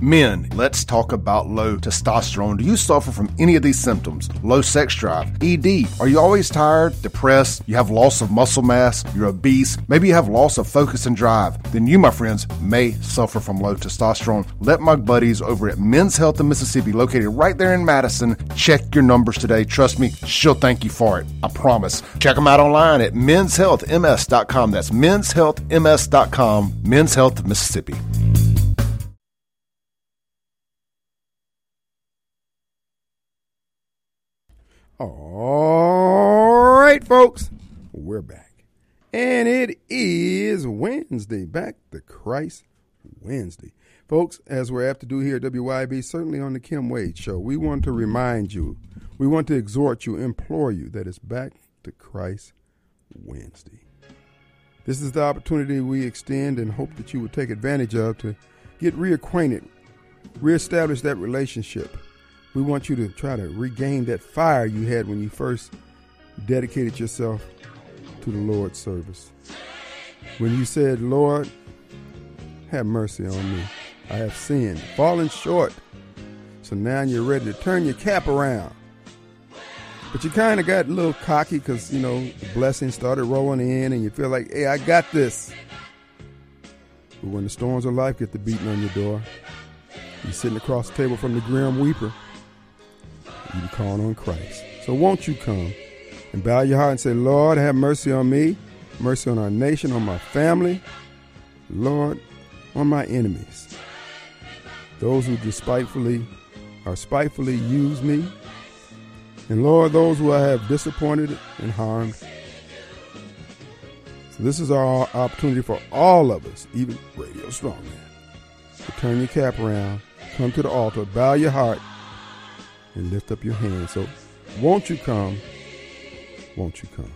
Men, let's talk about low testosterone. Do you suffer from any of these symptoms? Low sex drive, ED. Are you always tired, depressed? You have loss of muscle mass? You're obese? Maybe you have loss of focus and drive? Then you, my friends, may suffer from low testosterone. Let my buddies over at Men's Health in Mississippi, located right there in Madison, check your numbers today. Trust me, she'll thank you for it. I promise. Check them out online at menshealthms.com. That's menshealthms.com. Men's Health Mississippi. All right, folks, we're back. And it is Wednesday, back to Christ Wednesday. Folks, as we're apt to do here at WYB, certainly on the Kim Wade Show, we want to remind you, we want to exhort you, implore you that it's back to Christ Wednesday. This is the opportunity we extend and hope that you will take advantage of to get reacquainted, reestablish that relationship we want you to try to regain that fire you had when you first dedicated yourself to the Lord's service. When you said, Lord, have mercy on me. I have sinned, fallen short. So now you're ready to turn your cap around. But you kind of got a little cocky because, you know, the blessings started rolling in and you feel like, hey, I got this. But when the storms of life get the beating on your door, you're sitting across the table from the grim weeper you be calling on Christ. So won't you come and bow your heart and say, Lord, have mercy on me, mercy on our nation, on my family, Lord, on my enemies. Those who despitefully or spitefully use me. And Lord, those who I have disappointed and harmed. So this is our opportunity for all of us, even Radio Strongman, to turn your cap around, come to the altar, bow your heart, and lift up your hands. So, won't you come? Won't you come?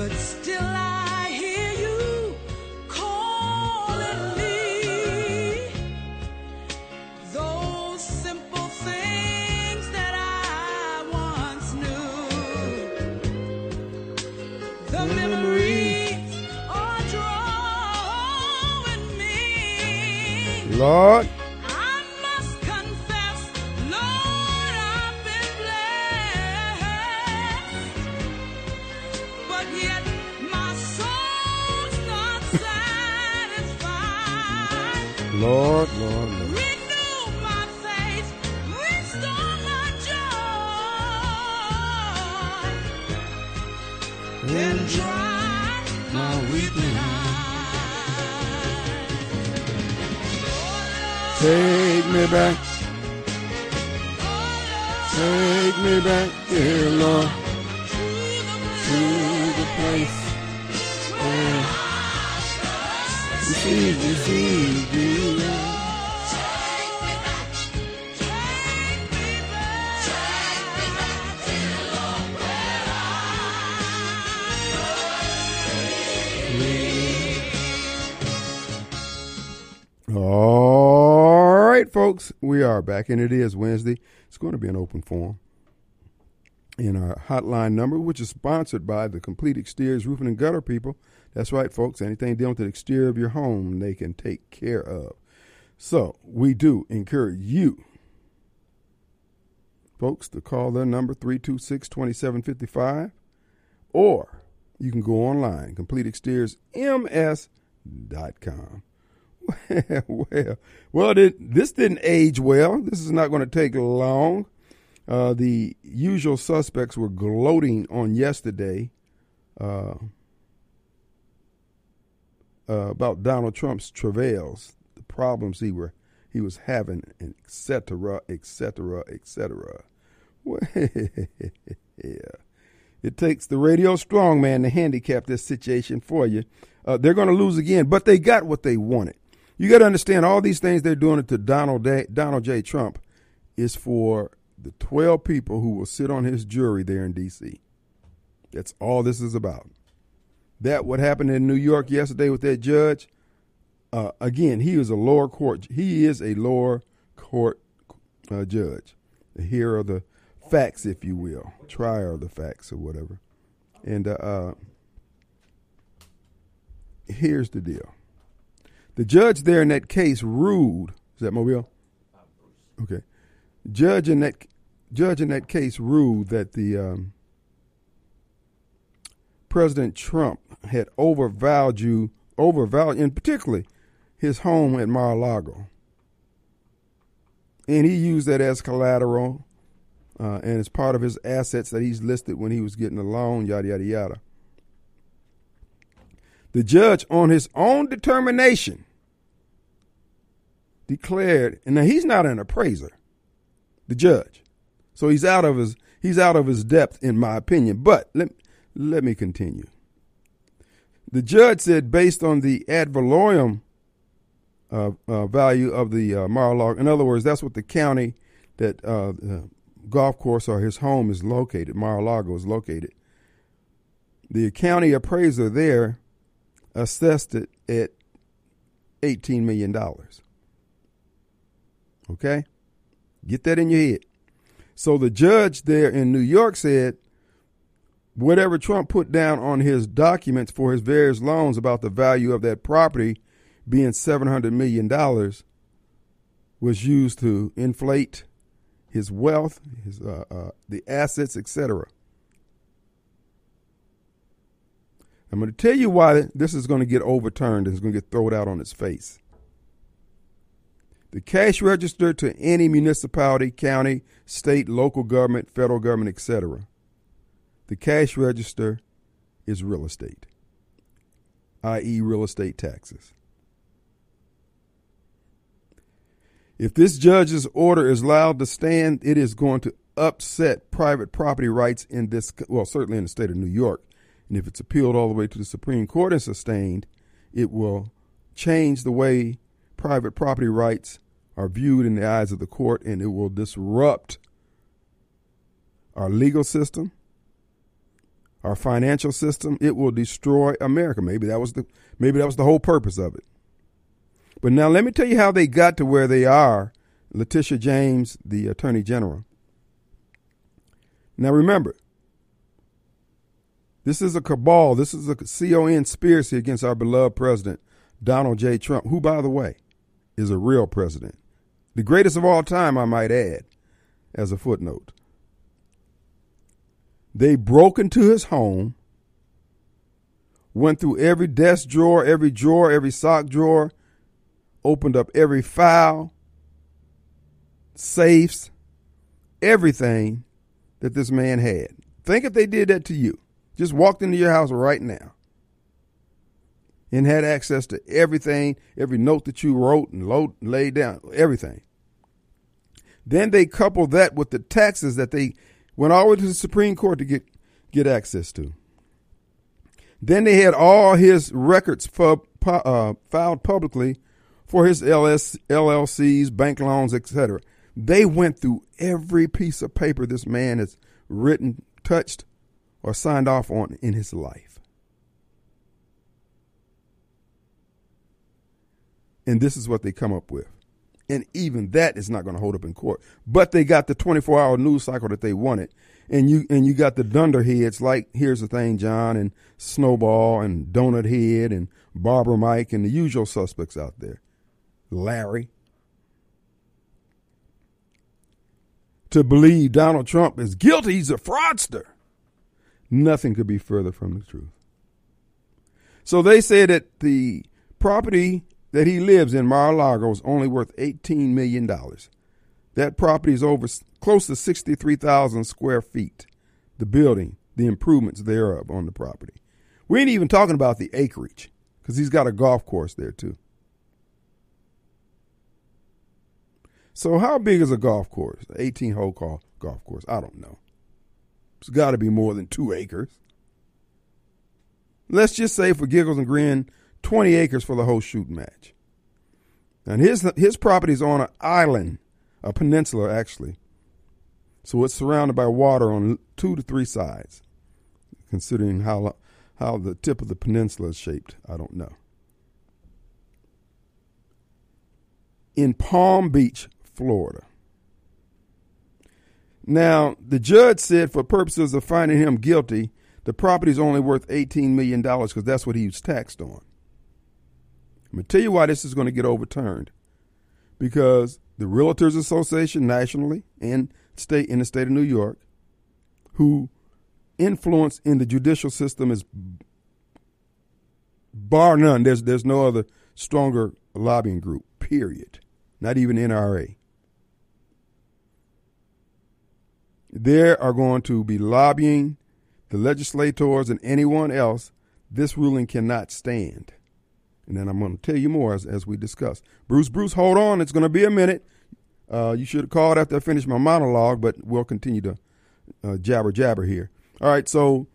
but still Lord. I must confess, Lord, I've been blessed. But yet my soul's not satisfied. Lord, Lord. And dry my weeping Take me back. Oh, Take me back, dear Lord, we are back, and it is Wednesday. It's going to be an open forum. In our hotline number, which is sponsored by the Complete Exteriors Roofing and Gutter people. That's right, folks. Anything dealing with the exterior of your home, they can take care of. So we do encourage you, folks, to call their number 326 2755, or you can go online, CompleteExteriorsMS.com. well, well, this didn't age well. This is not going to take long. Uh, the usual suspects were gloating on yesterday uh, uh, about Donald Trump's travails, the problems he were he was having, etc., etc., etc. yeah. It takes the radio strongman to handicap this situation for you. Uh, they're going to lose again, but they got what they wanted. You got to understand all these things they're doing to Donald Day, Donald J. Trump is for the 12 people who will sit on his jury there in D.C. That's all this is about. That what happened in New York yesterday with that judge. Uh, again, he is a lower court. He is a lower court uh, judge, Here are the facts, if you will, trier of the facts or whatever. And uh, uh, here's the deal: the judge there in that case ruled. Is that Mobile? Okay. Judge in that judge in that case ruled that the um, President Trump had overvalued overvalued, and particularly his home at Mar-a-Lago, and he used that as collateral uh, and as part of his assets that he's listed when he was getting a loan. Yada yada yada. The judge, on his own determination, declared, and now he's not an appraiser, the judge. So he's out of his he's out of his depth, in my opinion. But let let me continue. The judge said, based on the ad valorem uh, uh, value of the uh, Mar-a-Lago, in other words, that's what the county that uh, the golf course or his home is located, Mar-a-Lago is located. The county appraiser there assessed it at $18 million. Okay? Get that in your head. So the judge there in New York said whatever Trump put down on his documents for his various loans about the value of that property being $700 million was used to inflate his wealth, his uh, uh, the assets, etc. I'm going to tell you why this is going to get overturned and it's going to get thrown out on its face. The cash register to any municipality, county, state, local government, federal government, etc. The cash register is real estate, i.e., real estate taxes. If this judge's order is allowed to stand, it is going to upset private property rights in this, well, certainly in the state of New York. And if it's appealed all the way to the Supreme Court and sustained, it will change the way private property rights are viewed in the eyes of the court, and it will disrupt our legal system, our financial system. It will destroy America. Maybe that was the maybe that was the whole purpose of it. But now let me tell you how they got to where they are. Letitia James, the Attorney General. Now remember, this is a cabal. This is a CON conspiracy against our beloved president, Donald J. Trump, who, by the way, is a real president. The greatest of all time, I might add, as a footnote. They broke into his home, went through every desk drawer, every drawer, every sock drawer, opened up every file, safes, everything that this man had. Think if they did that to you. Just walked into your house right now and had access to everything, every note that you wrote and load, laid down, everything. Then they coupled that with the taxes that they went all the way to the Supreme Court to get, get access to. Then they had all his records uh, filed publicly for his LS, LLCs, bank loans, etc. They went through every piece of paper this man has written, touched, or signed off on in his life. And this is what they come up with. And even that is not going to hold up in court. But they got the 24 hour news cycle that they wanted. And you and you got the dunderheads like here's the thing, John, and Snowball and Donut Head and Barbara Mike and the usual suspects out there. Larry. To believe Donald Trump is guilty, he's a fraudster. Nothing could be further from the truth. So they say that the property that he lives in, Mar-a-Lago, is only worth $18 million. That property is over close to 63,000 square feet. The building, the improvements thereof on the property. We ain't even talking about the acreage because he's got a golf course there too. So how big is a golf course? 18 hole golf course? I don't know. It's got to be more than two acres. Let's just say, for giggles and grin, 20 acres for the whole shooting match. And his his property is on an island, a peninsula actually. So it's surrounded by water on two to three sides. Considering how how the tip of the peninsula is shaped, I don't know. In Palm Beach, Florida. Now, the judge said for purposes of finding him guilty, the property is only worth $18 million because that's what he was taxed on. I'm going to tell you why this is going to get overturned. Because the Realtors Association nationally and state in the state of New York, who influence in the judicial system is bar none. There's there's no other stronger lobbying group. Period. Not even NRA. They are going to be lobbying the legislators and anyone else. This ruling cannot stand. And then I'm going to tell you more as, as we discuss. Bruce, Bruce, hold on. It's going to be a minute. Uh, you should have called after I finished my monologue, but we'll continue to uh, jabber jabber here. All right, so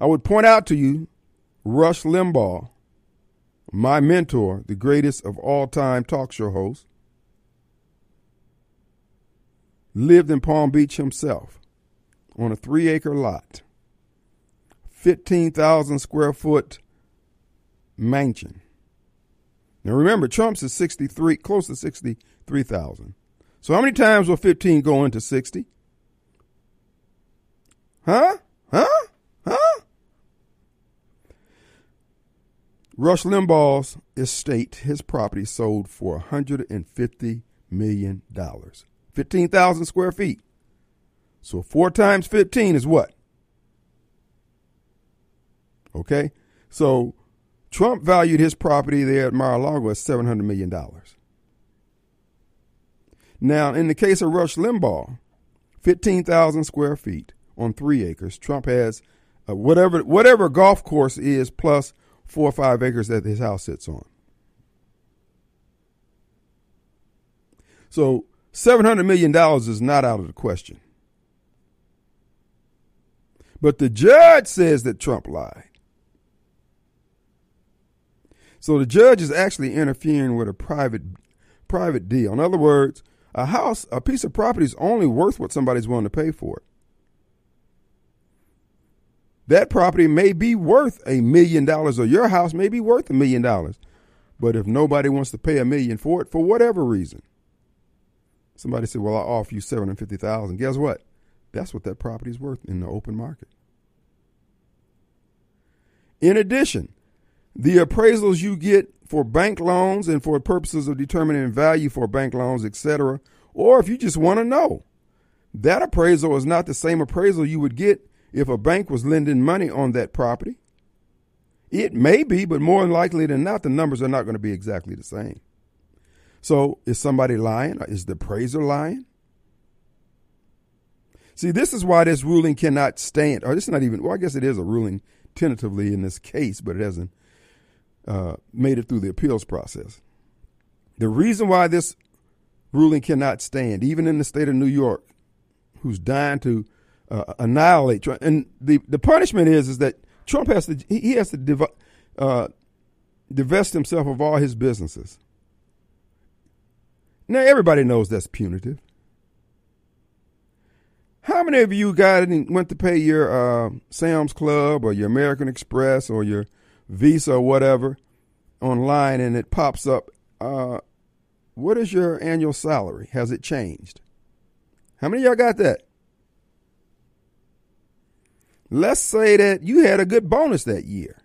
I would point out to you Rush Limbaugh, my mentor, the greatest of all time talk show host, lived in Palm Beach himself on a three acre lot, 15,000 square foot mansion. Now remember, Trump's is 63, close to 63,000. So how many times will 15 go into 60? Huh? Huh? Huh? Rush Limbaugh's estate, his property sold for $150 million. 15,000 square feet. So four times 15 is what? Okay? So Trump valued his property there at Mar-a-Lago at $700 million. Now, in the case of Rush Limbaugh, 15,000 square feet on three acres. Trump has uh, whatever whatever golf course is plus four or five acres that his house sits on. So seven hundred million dollars is not out of the question. But the judge says that Trump lied. So the judge is actually interfering with a private private deal. In other words, a house, a piece of property is only worth what somebody's willing to pay for it. That property may be worth a million dollars, or your house may be worth a million dollars. But if nobody wants to pay a million for it, for whatever reason, somebody said, "Well, I'll offer you seven hundred fifty thousand. Guess what? That's what that property is worth in the open market. In addition, the appraisals you get for bank loans and for purposes of determining value for bank loans, etc., or if you just want to know, that appraisal is not the same appraisal you would get if a bank was lending money on that property. It may be, but more likely than not, the numbers are not going to be exactly the same. So, is somebody lying? Is the appraiser lying? See, this is why this ruling cannot stand. Or this is not even, well, I guess it is a ruling tentatively in this case, but it hasn't uh, made it through the appeals process. The reason why this ruling cannot stand, even in the state of New York, who's dying to uh, annihilate Trump. And the, the punishment is is that Trump has to he has to div- uh, divest himself of all his businesses. Now everybody knows that's punitive. How many of you got and went to pay your uh, Sam's Club or your American Express or your Visa or whatever online and it pops up? Uh, what is your annual salary? Has it changed? How many y'all got that? Let's say that you had a good bonus that year.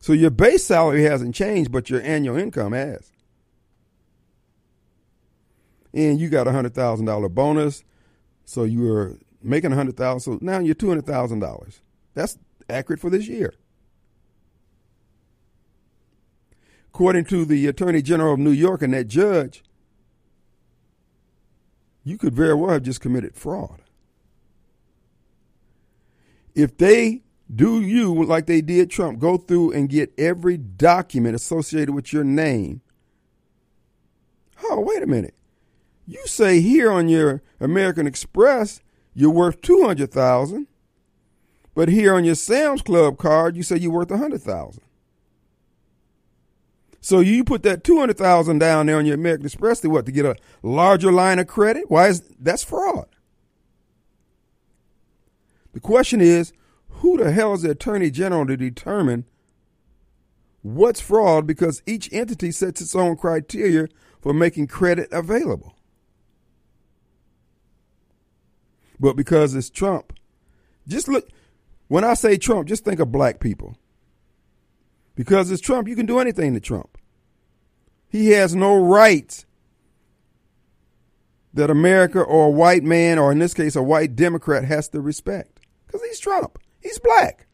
So your base salary hasn't changed, but your annual income has. And you got a hundred thousand dollar bonus, so you were making a hundred thousand. So now you're two hundred thousand dollars. That's accurate for this year. According to the Attorney General of New York and that judge, you could very well have just committed fraud if they do you like they did Trump, go through and get every document associated with your name. Oh, wait a minute. You say here on your American Express you're worth two hundred thousand, but here on your Sam's Club card you say you're worth a hundred thousand. So you put that two hundred thousand down there on your American Express to what to get a larger line of credit? Why is that's fraud? The question is, who the hell is the attorney general to determine what's fraud because each entity sets its own criteria for making credit available? But because it's Trump, just look. When I say Trump, just think of black people. Because it's Trump, you can do anything to Trump. He has no rights that America or a white man, or in this case, a white Democrat, has to respect. Because he's Trump. He's black.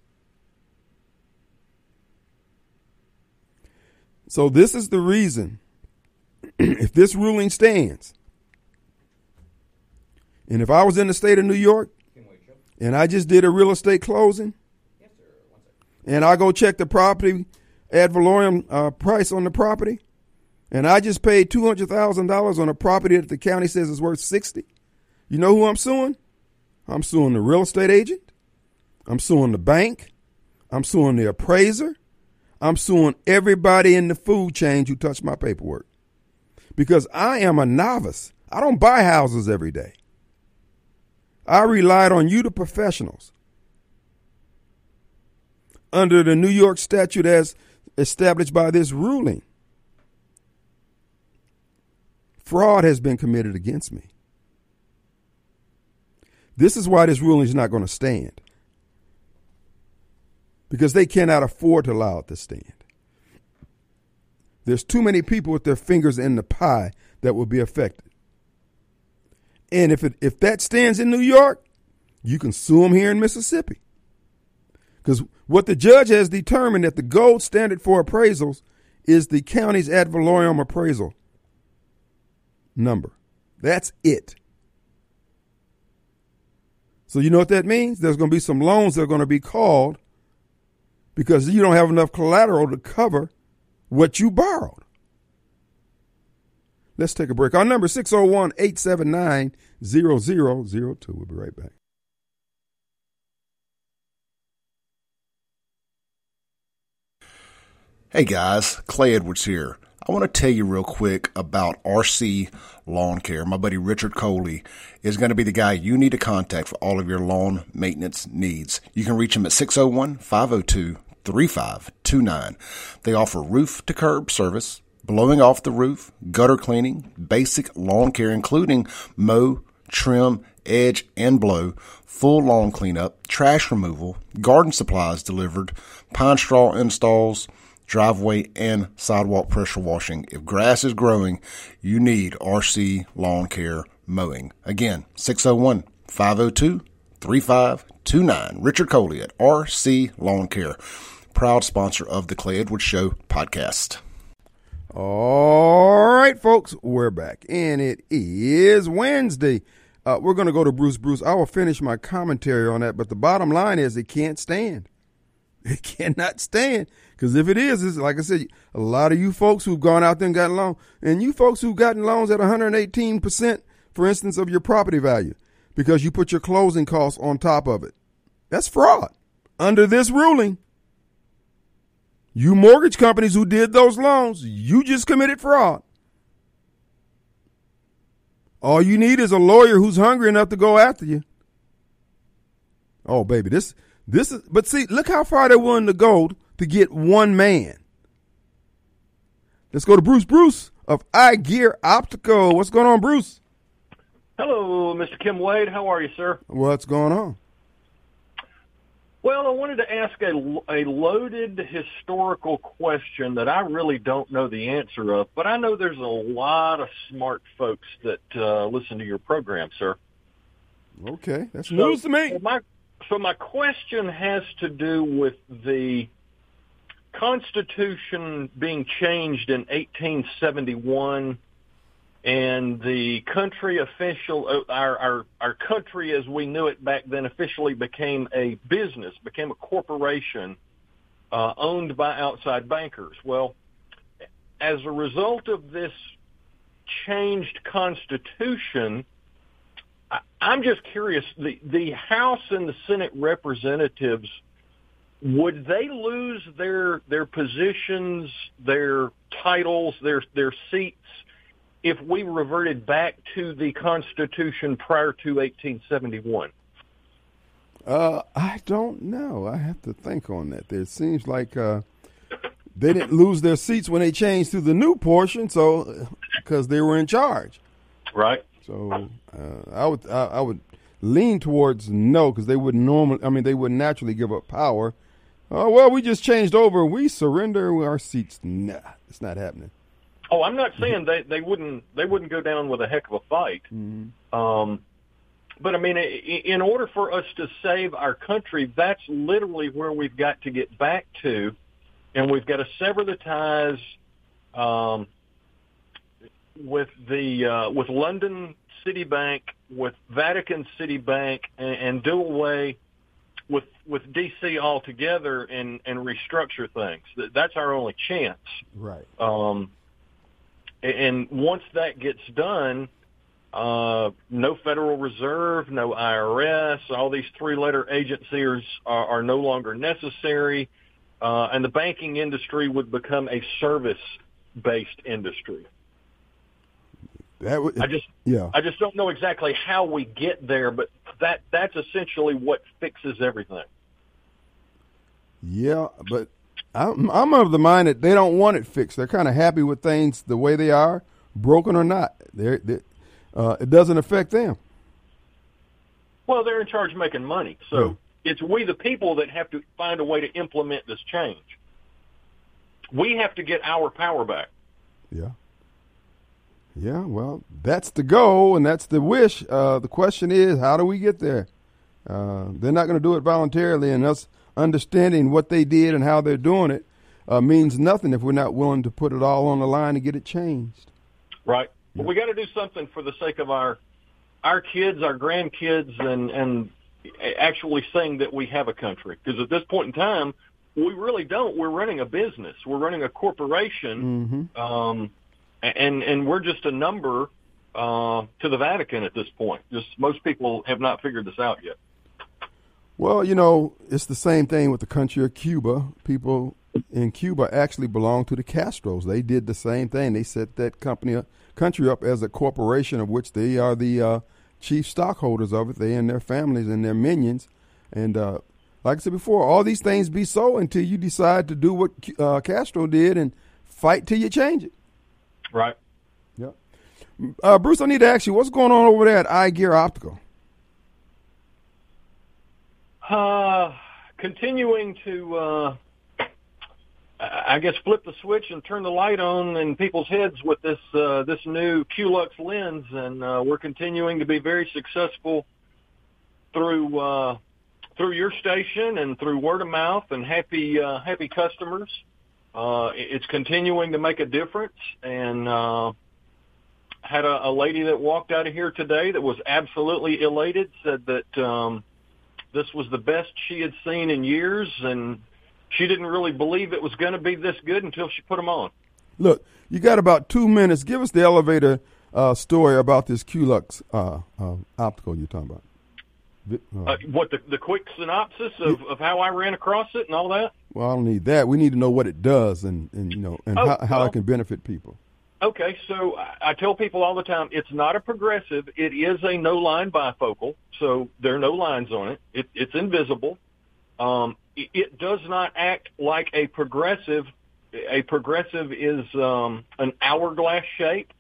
So, this is the reason, if this ruling stands, and if I was in the state of New York and I just did a real estate closing, and I go check the property ad valorem uh, price on the property, and I just paid two hundred thousand dollars on a property that the county says is worth sixty. You know who I'm suing? I'm suing the real estate agent. I'm suing the bank. I'm suing the appraiser. I'm suing everybody in the food chain who touched my paperwork. Because I am a novice. I don't buy houses every day. I relied on you, the professionals. Under the New York statute as established by this ruling, fraud has been committed against me. This is why this ruling is not going to stand. Because they cannot afford to allow it to stand. There's too many people with their fingers in the pie that will be affected. And if it if that stands in New York, you can sue them here in Mississippi. Because what the judge has determined that the gold standard for appraisals is the county's ad valorem appraisal number. That's it. So you know what that means? There's going to be some loans that are going to be called because you don't have enough collateral to cover what you borrowed. Let's take a break. Our number 601 879 0002. We'll be right back. Hey guys, Clay Edwards here. I want to tell you real quick about RC Lawn Care. My buddy Richard Coley is going to be the guy you need to contact for all of your lawn maintenance needs. You can reach him at 601 502 3529. They offer roof to curb service, blowing off the roof, gutter cleaning, basic lawn care, including mow, trim, edge, and blow, full lawn cleanup, trash removal, garden supplies delivered, pine straw installs, driveway and sidewalk pressure washing. If grass is growing, you need RC Lawn Care Mowing. Again, 601 502 3529. Richard Coley at RC Lawn Care, proud sponsor of the Clay Edwards Show podcast. All right, folks, we're back, and it is Wednesday. Uh, we're going to go to Bruce Bruce. I will finish my commentary on that, but the bottom line is it can't stand. It cannot stand. Because if it is, it's like I said, a lot of you folks who've gone out there and gotten loans, and you folks who've gotten loans at 118%, for instance, of your property value, because you put your closing costs on top of it. That's fraud. Under this ruling, you mortgage companies who did those loans, you just committed fraud. All you need is a lawyer who's hungry enough to go after you. Oh, baby, this this is but see, look how far they're willing to go to get one man. Let's go to Bruce Bruce of Eye Gear Optical. What's going on, Bruce? Hello, Mr. Kim Wade. How are you, sir? What's going on? Well, I wanted to ask a, a loaded historical question that I really don't know the answer of, but I know there's a lot of smart folks that uh, listen to your program, sir. Okay, that's news to me. My, so my question has to do with the Constitution being changed in 1871 and the country official uh, our our our country as we knew it back then officially became a business became a corporation uh, owned by outside bankers. Well as a result of this changed constitution I'm just curious the the house and the senate representatives would they lose their their positions their titles their their seats if we reverted back to the Constitution prior to 1871? Uh, I don't know. I have to think on that. It seems like uh, they didn't lose their seats when they changed to the new portion, so because they were in charge. Right. So uh, I would I, I, would lean towards no because they would normally. I mean, they would naturally give up power. Oh well, we just changed over. We surrender our seats. Nah, it's not happening. Oh, I'm not saying they they wouldn't they wouldn't go down with a heck of a fight. Um, but I mean, in order for us to save our country, that's literally where we've got to get back to, and we've got to sever the ties um, with the uh, with London City Bank, with Vatican City Bank, and, and do away with with DC altogether and and restructure things. That's our only chance. Right. Um, and once that gets done, uh, no Federal Reserve, no IRS, all these three-letter agencies are, are no longer necessary, uh, and the banking industry would become a service-based industry. That would. I just, yeah. I just don't know exactly how we get there, but that that's essentially what fixes everything. Yeah, but I'm, I'm of the mind that they don't want it fixed. They're kind of happy with things the way they are, broken or not. They're, they uh, it doesn't affect them. Well, they're in charge of making money, so it's we the people that have to find a way to implement this change. We have to get our power back. Yeah. Yeah, well, that's the goal and that's the wish. Uh, the question is, how do we get there? Uh, they're not going to do it voluntarily, and us understanding what they did and how they're doing it uh, means nothing if we're not willing to put it all on the line to get it changed. Right. But we got to do something for the sake of our our kids, our grandkids, and and actually saying that we have a country. Because at this point in time, we really don't. We're running a business. We're running a corporation, Mm-hmm. um, and and we're just a number uh, to the Vatican at this point. Just most people have not figured this out yet. Well, you know, it's the same thing with the country of Cuba. People in Cuba actually belong to the Castros. They did the same thing. They set that company, country up as a corporation of which they are the uh, chief stockholders of it. They and their families and their minions. And uh, like I said before, all these things be so until you decide to do what uh, Castro did and fight till you change it. Right. Yep. Uh, Bruce, I need to ask you, what's going on over there at Eye Gear Optical? Uh, continuing to, uh, I guess, flip the switch and turn the light on in people's heads with this uh, this new QLux lens, and uh, we're continuing to be very successful through uh, through your station and through word of mouth and happy uh, happy customers. Uh, it's continuing to make a difference, and uh, had a, a lady that walked out of here today that was absolutely elated. Said that. Um, this was the best she had seen in years, and she didn't really believe it was going to be this good until she put them on. Look, you got about two minutes. Give us the elevator uh, story about this QLux uh, uh, optical you're talking about. Uh, what the the quick synopsis of, of how I ran across it and all that? well, I don't need that. We need to know what it does and, and you know and Oh, how, how well. it can benefit people. Okay, so I, tell people all the time, it's not a progressive. It is a no-line bifocal, so there are no lines on it. it it's invisible. Um, it, it does not act like a progressive. A progressive is um, an hourglass shape,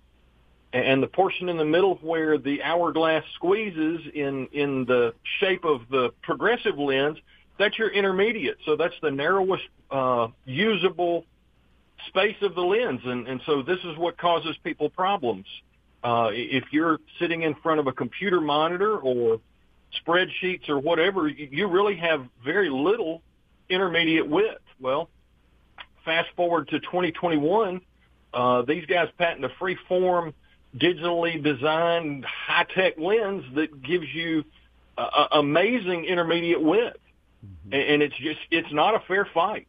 and the portion in the middle where the hourglass squeezes in in the shape of the progressive lens, that's your intermediate. So that's the narrowest uh, usable space of the lens, and, and so this is what causes people problems. Uh, if you're sitting in front of a computer monitor or spreadsheets or whatever, you really have very little intermediate width. Well, fast forward to 2021, uh, these guys patent a free form, digitally designed, high tech lens that gives you uh, amazing intermediate width, and, and it's just it's not a fair fight.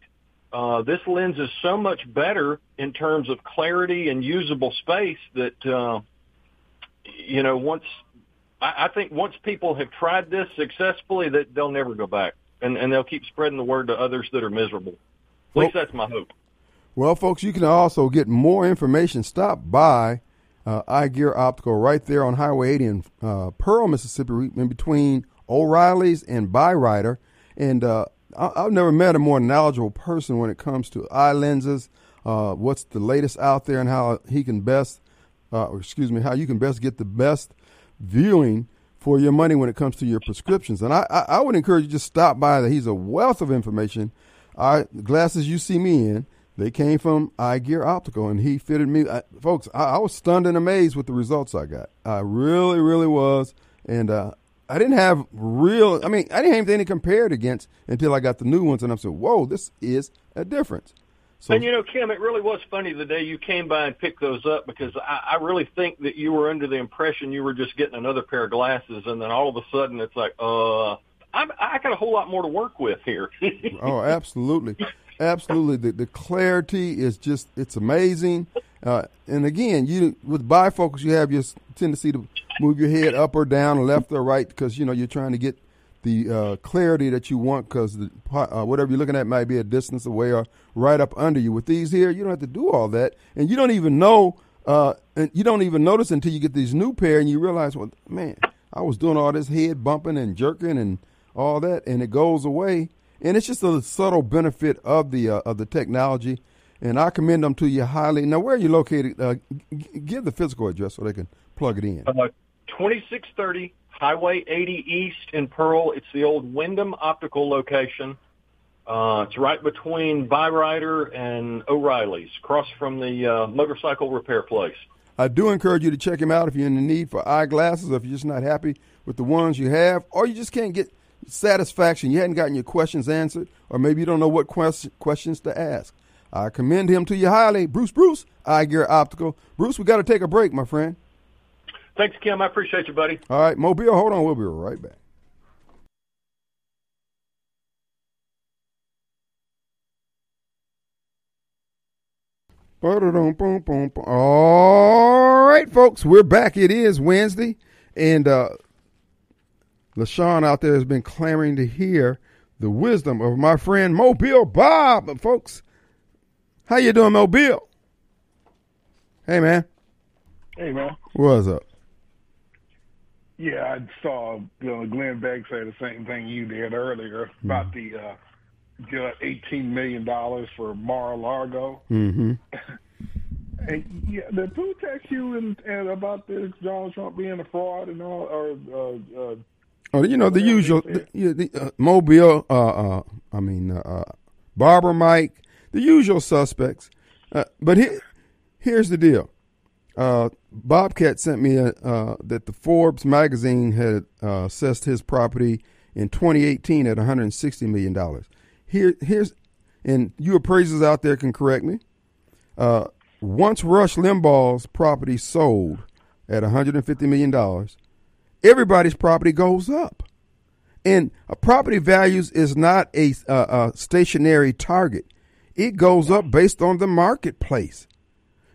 Uh, this lens is so much better in terms of clarity and usable space that, uh, you know, once, I, I think once people have tried this successfully, that they'll never go back and, and they'll keep spreading the word to others that are miserable. At least Well- that's my hope. Well, folks, you can also get more information. Stop by uh, Gear Optical right there on Highway 80 in uh, Pearl, Mississippi, in between O'Reilly's and Byrider. And uh, I- I've never met a more knowledgeable person when it comes to eye lenses, uh, what's the latest out there, and how he can best, uh, or excuse me, how you can best get the best viewing for your money when it comes to your prescriptions. And I, I, I would encourage you to just stop by. That he's a wealth of information. I, glasses you see me in, they came from Eye Gear Optical, and he fitted me. I, folks, I, I was stunned and amazed with the results I got. I really, really was. And uh, I didn't have real. I mean, I didn't have anything to compare it against until I got the new ones, and I'm saying, "Whoa, this is a difference." So, and you know, Kim, it really was funny the day you came by and picked those up because I, I really think that you were under the impression you were just getting another pair of glasses, and then all of a sudden it's like, uh, I'm, I got a whole lot more to work with here. oh, absolutely, absolutely. The, the clarity is just it's amazing. Uh, and again, you with bifocals, you have your tendency to move your head up or down, left or right, because you know you're trying to get the uh, clarity that you want because uh, whatever you're looking at might be a distance away or right up under you. With these here, you don't have to do all that, and you don't even know, uh, and you don't even notice until you get these new pair and you realize, well, man, I was doing all this head bumping and jerking and all that, and it goes away, and it's just a subtle benefit of the uh, of the technology. And I commend them to you highly. Now, where are you located? Uh, g- give the physical address so they can plug it in. Uh, 2630 Highway 80 East in Pearl. It's the old Wyndham Optical location. Uh, it's right between Byrider and O'Reilly's, across from the uh, motorcycle repair place. I do encourage you to check him out if you're in the need for eyeglasses, or if you're just not happy with the ones you have, or you just can't get satisfaction. You hadn't gotten your questions answered, or maybe you don't know what quest- questions to ask. I commend him to you highly. Bruce Bruce, Eye Gear Optical. Bruce, we got to take a break, my friend. Thanks, Kim. I appreciate you, buddy. All right, Mobile, hold on. We'll be right back. All right, folks, we're back. It is Wednesday, and uh, LaShawn out there has been clamoring to hear the wisdom of my friend Mobile Bob. But folks, how you doing, Mobile? Hey, man. Hey, man. What's up? Yeah, I saw you know, Glenn Beck say the same thing you did earlier mm-hmm. about the uh, eighteen million dollars for Mar-a-Lago. Mm-hmm. and yeah, did who text you and, and about this Donald Trump being a fraud and all, or uh, uh, oh, you know the usual, the, yeah, the uh, Mobile. Uh, uh, I mean, uh, Barbara, Mike, the usual suspects. but here, here's the deal. Bobcat sent me a, uh, that the Forbes magazine had uh, assessed his property in 2018 at 160 million dollars. Here, here's, and you appraisers out there can correct me. Uh, once Rush Limbaugh's property sold at 150 million dollars, everybody's property goes up. And a property values is not a, a stationary target; it goes up based on the marketplace.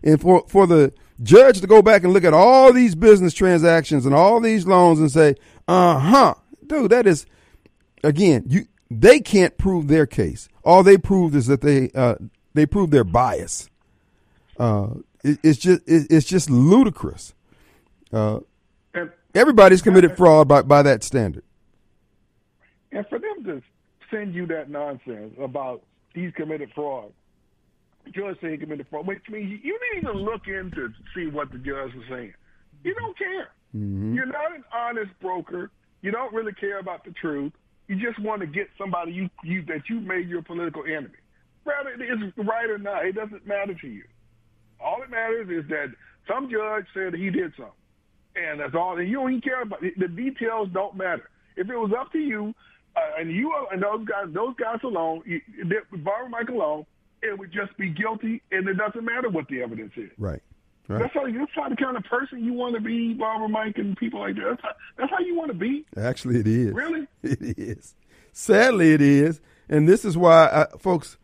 And for for the judge to go back and look at all these business transactions and all these loans and say, uh huh, dude, that is, again, you they can't prove their case. All they proved is that they uh, they proved their bias. Uh, it, it's just it, it's just ludicrous. Uh, everybody's committed fraud by by that standard. And for them to send you that nonsense about he's committed fraud, judge said he committed fraud, which means you didn't even look in to see what the judge was saying. You don't care. Mm-hmm. You're not an honest broker. You don't really care about the truth. You just want to get somebody you, you that you made your political enemy. Whether it's right or not, it doesn't matter to you. All that matters is that some judge said he did something, and that's all. And you don't even care about it. the details. Don't matter. If it was up to you, uh, and you and those guys, those guys alone, you, Barbara Mike alone, it would just be guilty, and it doesn't matter what the evidence is. Right. Right. That's how that's how the kind of person you want to be, Barbara Mike and people like that. That's how, that's how you want to be. Actually, it is. Really, it is. Sadly, it is, and this is why, I, folks,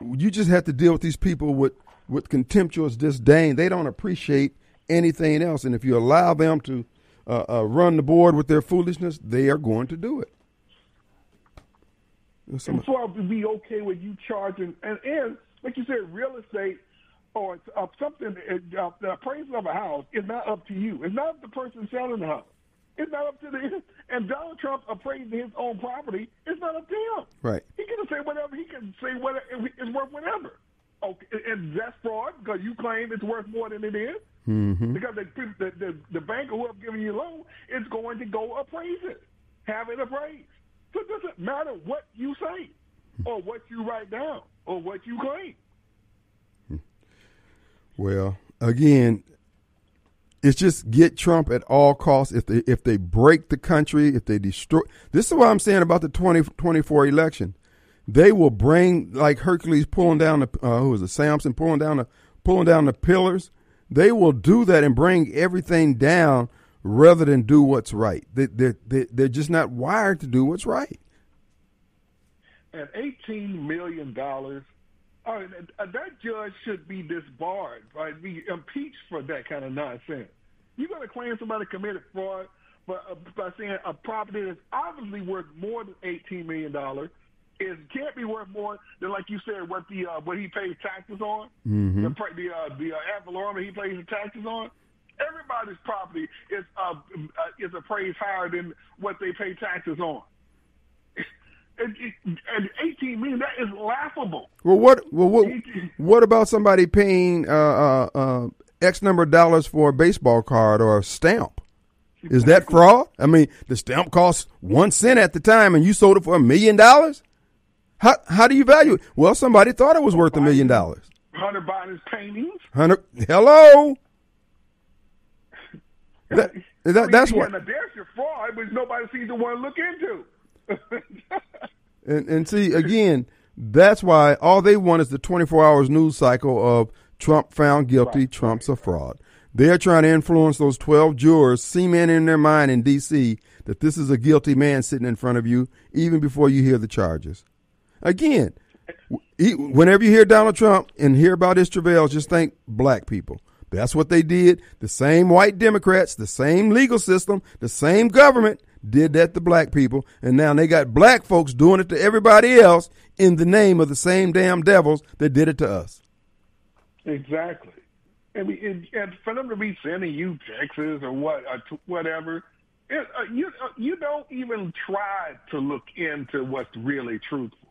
you just have to deal with these people with with contemptuous disdain. They don't appreciate anything else, and if you allow them to uh, uh, run the board with their foolishness, they are going to do it. And so I would be okay with you charging, and, and like you said, real estate or uh, something, uh, the appraisal of a house is not up to you. It's not the person selling the house. It's not up to the and Donald Trump appraising his own property. It's not up to him. Right. He can say whatever. He can say whatever it's worth whatever. Okay, and that's fraud because you claim it's worth more than it is. Mm-hmm. Because the, the, the, the banker who have given you a loan is going to go appraise it, have it appraised. So it doesn't matter what you say or what you write down or what you claim. Well, again, it's just get Trump at all costs. If they if they break the country, if they destroy, this is what I'm saying about the 2024 election. They will bring like Hercules pulling down the uh, who was it Samson pulling down the pulling down the pillars. They will do that and bring everything down rather than do what's right. They they they they're just not wired to do what's right. And eighteen million dollars. Uh, that judge should be disbarred, right? Be impeached for that kind of nonsense. You're going to claim somebody committed fraud by, uh, by saying a property that's obviously worth more than eighteen million dollars is can't be worth more than like you said what the uh, what he pays taxes on Mm-hmm. the the uh, the uh, ad valorem he pays the taxes on. Everybody's property is uh, uh, is appraised higher than what they pay taxes on. And, and eighteen million that is laughable. Well, what well what what about somebody paying uh, uh, uh, X number of dollars for a baseball card or a stamp? Is that fraud? I mean, the stamp cost one cent at the time, and you sold it for a million dollars. How how do you value it? Well, somebody thought it was worth a million dollars. Hunter Biden's paintings. Hundred. Hello. That, that, that's what. There's your fraud, but nobody seems to want to look into. And, and see again, that's why all they want is the 24 hours news cycle of Trump found guilty, Trump's a fraud. They're trying to influence those 12 jurors, cement in their mind in D.C. that this is a guilty man sitting in front of you, even before you hear the charges. Again, he, whenever you hear Donald Trump and hear about his travails, just think black people. That's what they did. The same white Democrats, the same legal system, the same government did that to black people. And now they got black folks doing it to everybody else in the name of the same damn devils that did it to us. Exactly. And, we, and, for them to be sending you texts or what, or t- whatever, it, uh, you uh, you don't even try to look into what's really truthful.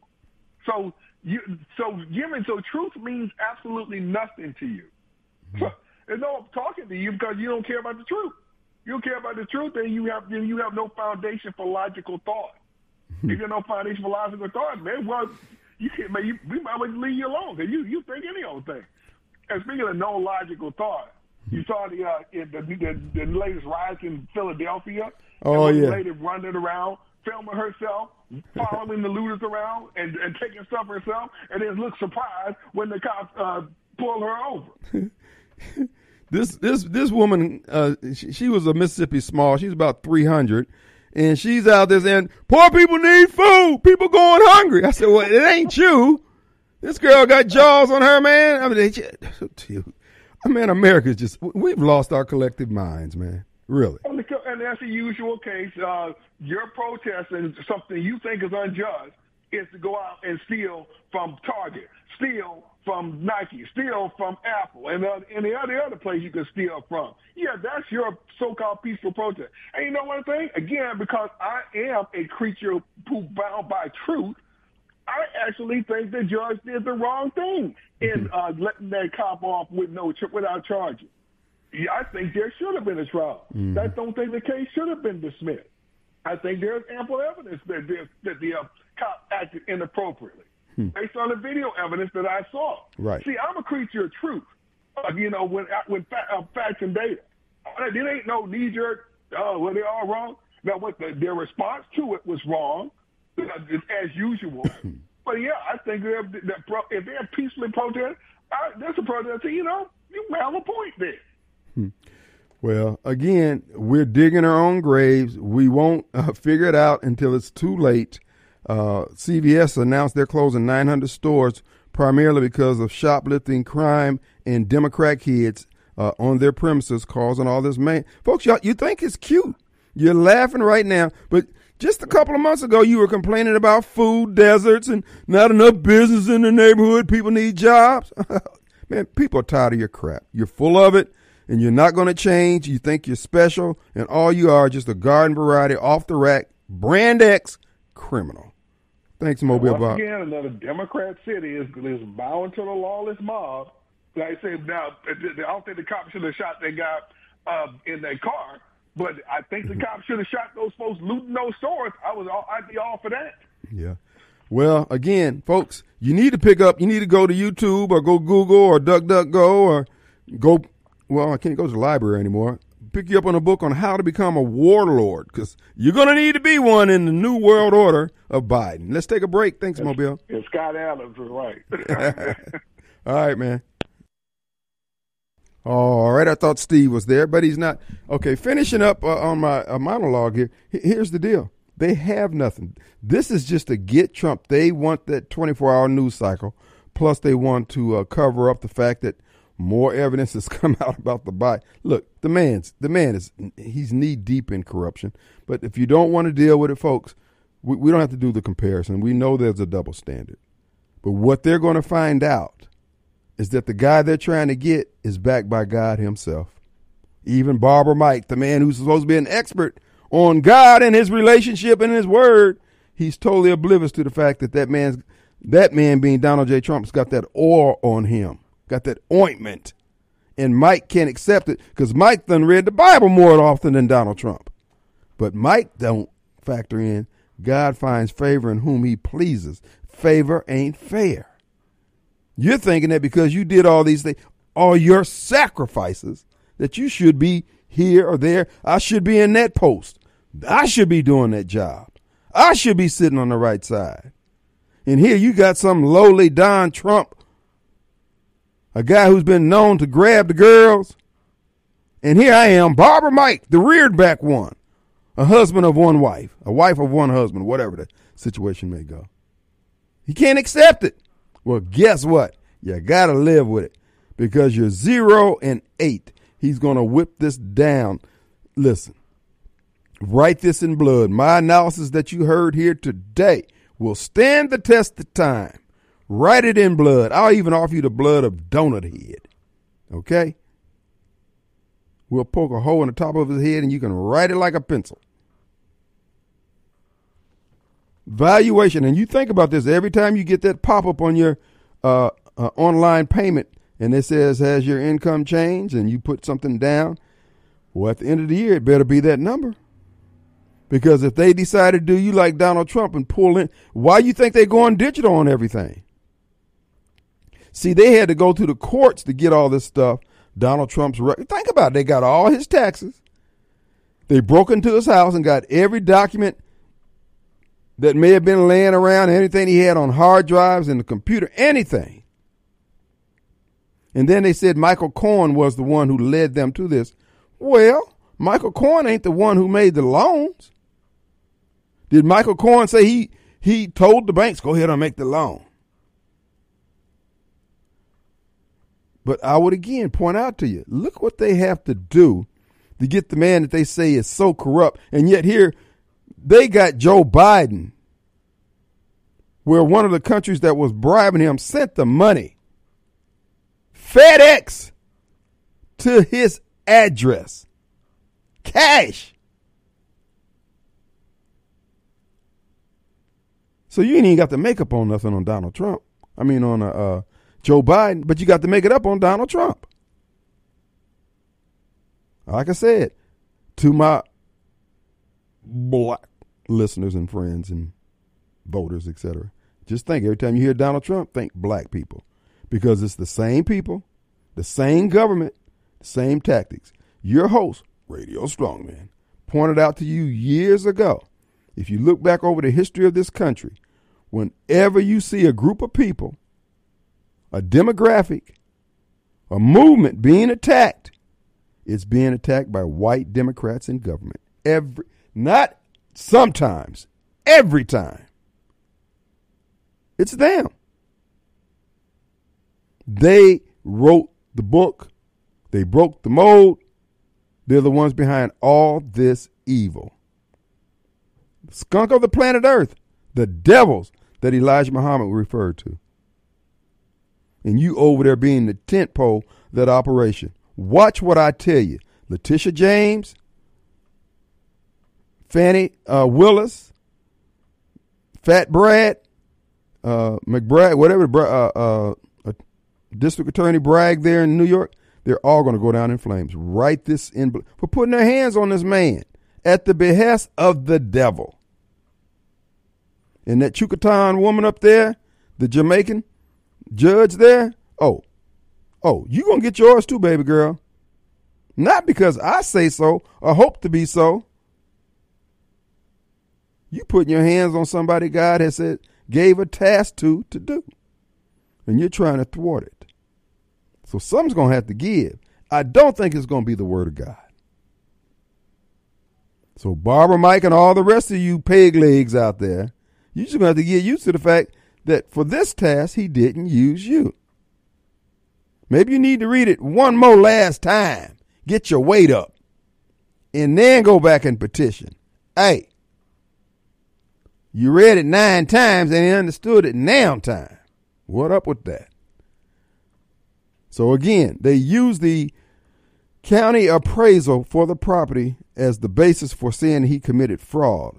So you so giving so truth means absolutely nothing to you. Mm-hmm. So there's no talking to you because you don't care about the truth. You don't care about the truth, then you have then you have no foundation for logical thought. Mm-hmm. if you have no foundation for logical thought, man, well, you can't. Man, you, we might well leave you alone because you you think any old thing. And speaking of no logical thought, you mm-hmm. saw the uh, the, the the latest riots in Philadelphia. Oh, and yeah. lady running around, filming herself, following the looters around, and, and taking stuff herself, and then look surprised when the cops uh, pull her over. This this this woman, uh, she, she was a Mississippi small. She's about three hundred, and she's out there saying, "Poor people need food. People going hungry." I said, "Well, it ain't you. This girl got jaws on her, man. I mean, they I mean, America's just we've lost our collective minds, man. Really." And that's the usual case. Uh, your protesting something you think is unjust is to go out and steal from Target, steal from Nike, steal from Apple, and uh, any other other place you can steal from. Yeah, that's your so-called peaceful protest. And you know one thing? Again, because I am a creature who bound by truth, I actually think the judge did the wrong thing in uh, letting that cop off with no without charges. Yeah, I think there should have been a trial. I don't think the case should have been dismissed. I think there's ample evidence that the, that the uh, cop acted inappropriately based on the video evidence that I saw. Right. See, I'm a creature of truth. Uh, you know, with with fa- uh, facts and data. Uh, There ain't no knee jerk. Oh, well, they all wrong. Now, what the, their response to it was wrong, uh, as usual. but yeah, I think they're, that pro- if they're peacefully protest, I, that's a protest. You know, you have a point there. Well, again, we're digging our own graves. We won't uh, figure it out until it's too late. Uh, CVS announced they're closing 900 stores primarily because of shoplifting, crime, and Democrat kids uh, on their premises causing all this man. Folks, y'all, you think it's cute. You're laughing right now, but just a couple of months ago, you were complaining about food deserts and not enough business in the neighborhood. People need jobs. Man, people are tired of your crap. You're full of it, and you're not going to change. You think you're special, and all you are is just a garden variety, off the rack, brand X criminal. Thanks, Mobile Once Bob. again, another Democrat city is, is bowing to the lawless mob Like I said, now I don't think the cops should have shot that guy uh, in that car, but I think the cops should have shot those folks looting those stores. I was, all, I'd be all for that. Yeah. Well, again, folks, you need to pick up. You need to go to YouTube or go Google or DuckDuckGo or go. Well, I can't go to the library anymore. Pick you up on a book on how to become a warlord because you're going to need to be one in the new world order of Biden. Let's take a break. Thanks, Mobile. And Scott Adams was right. All right, man. All right, I thought Steve was there, but he's not. Okay, finishing up uh, on my uh, monologue here. H- here's the deal: they have nothing. This is just to get Trump. They want that 24-hour news cycle. Plus, they want to uh, cover up the fact that more evidence has come out about the Biden. Look, the man's the man is he's knee deep in corruption. But if you don't want to deal with it, folks, we, we don't have to do the comparison. We know there's a double standard. But what they're going to find out is that the guy they're trying to get is backed by God Himself. Even Barbara Mike, the man who's supposed to be an expert on God and His relationship and His Word, he's totally oblivious to the fact that that man's that man being Donald J. Trump's got that oil on him, got that ointment, and Mike can't accept it because Mike done read the Bible more often than Donald Trump, but Mike don't factor in God finds favor in whom He pleases. Favor ain't fair. You're thinking that because you did all these things, all your sacrifices, that you should be here or there. I should be in that post. I should be doing that job. I should be sitting on the right side. And here you got some lowly Don Trump, a guy who's been known to grab the girls. And here I am, Barbara Mike, the reared back one, a husband of one wife, a wife of one husband, whatever the situation may go. He can't accept it. Well, guess what? You got to live with it because you're zero and eight. He's going to whip this down. Listen, write this in blood. My analysis that you heard here today will stand the test of time. Write it in blood. I'll even offer you the blood of Donut Head. Okay? We'll poke a hole in the top of his head and you can write it like a pencil. Valuation, and you think about this every time you get that pop up on your uh, uh, online payment and it says, Has your income changed? and you put something down. Well, at the end of the year, it better be that number. Because if they decide to do you like Donald Trump and pull in, why you think they're going digital on everything? See, they had to go to the courts to get all this stuff. Donald Trump's record. think about it. They got all his taxes. They broke into his house and got every document that may have been laying around, anything he had on hard drives in the computer, anything. And then they said Michael Cohen was the one who led them to this. Well, Michael Cohen ain't the one who made the loans. Did Michael Cohen say he he told the banks go ahead and make the loan? But I would again point out to you, look what they have to do to get the man that they say is so corrupt, and yet here they got Joe Biden, where one of the countries that was bribing him sent the money, FedEx, to his address, cash. So you ain't even got the makeup on nothing on Donald Trump. I mean on uh, Joe Biden, but you got to make it up on Donald Trump. Like I said, to my black listeners and friends and voters, etc. Just think every time you hear Donald Trump, think black people. Because it's the same people, the same government, the same tactics. Your host, Radio Strongman, pointed out to you years ago. If you look back over the history of this country, whenever you see a group of people, a demographic, a movement being attacked, it's being attacked by white Democrats in government. Every not sometimes, every time. It's them. They wrote the book. They broke the mold. They're the ones behind all this evil. Skunk of the planet Earth, the devils that Elijah Muhammad referred to. And you over there being the tent pole that operation. Watch what I tell you. Letitia James, Fani uh, Willis, Fat Brad, uh, McBride, whatever, uh, uh, District Attorney Bragg there in New York, they're all going to go down in flames. Write this in for putting their hands on this man at the behest of the devil. And that Chukaton woman up there, the Jamaican judge there, oh, oh, you to get yours too, baby girl. Not because I say so or hope to be so. You putting your hands on somebody God has said gave a task to to do. And you're trying to thwart it. So something's to have to give. I don't think it's to be the word of God. So Barbara Mike and all the rest of you peg legs out there, you just to have to get used to the fact that for this task, he didn't use you. Maybe you need to read it one more last time. Get your weight up. And then go back and petition. Hey, you read it nine times and you understood it now time. What up with that? So again, they use the county appraisal for the property as the basis for saying he committed fraud.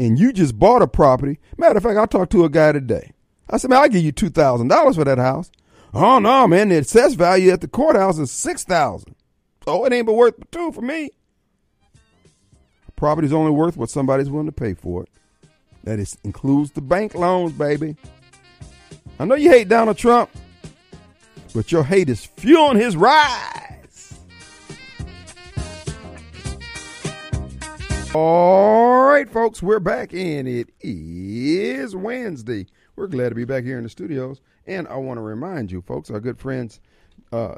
And you just bought a property. Matter of fact, I talked to a guy today. I said, man, I'll give you two thousand dollars for that house. Oh no, man, the assessed value at the courthouse is six thousand. So it ain't but worth two for me. Property's only worth what somebody's willing to pay for it. That is, includes the bank loans, baby. I know you hate Donald Trump, but your hate is fueling his rise. All right, folks, we're back, and it is Wednesday. We're glad to be back here in the studios, and I want to remind you, folks, our good friends, uh,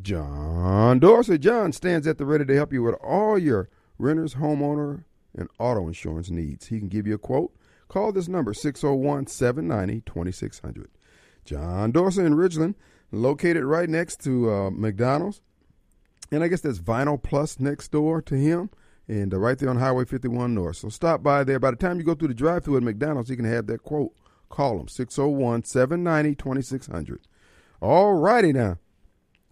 John Dorsey. John stands at the ready to help you with all your renters, homeowner, and auto insurance needs. He can give you a quote. Call this number 601 790 2600. John Dorsey in Ridgeland, located right next to uh, McDonald's. And I guess that's Vinyl Plus next door to him, and uh, right there on Highway 51 North. So stop by there. By the time you go through the drive through at McDonald's, you can have that quote. Call them 601 790 2600. All righty now.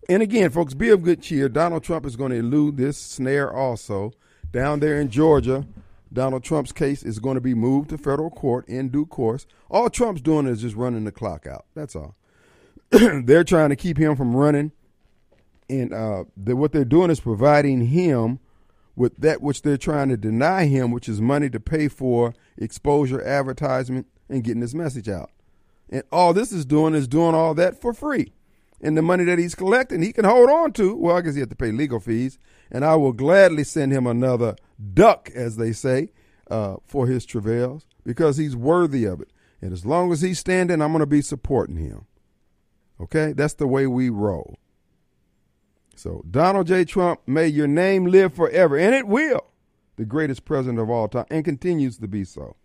And again, folks, be of good cheer. Donald Trump is going to elude this snare also. Down there in Georgia, Donald Trump's case is going to be moved to federal court in due course. All Trump's doing is just running the clock out. That's all. they're trying to keep him from running, and uh, what they're doing is providing him with that which they're trying to deny him, which is money to pay for exposure, advertisement, and getting his message out. And all this is doing is doing all that for free. And the money that he's collecting, he can hold on to. Well, I guess he have to pay legal fees, and I will gladly send him another duck, as they say, uh, for his travails because he's worthy of it. And as long as he's standing, I'm going to be supporting him. Okay? That's the way we roll. So, Donald J. Trump, may your name live forever, and it will. The greatest president of all time, and continues to be so.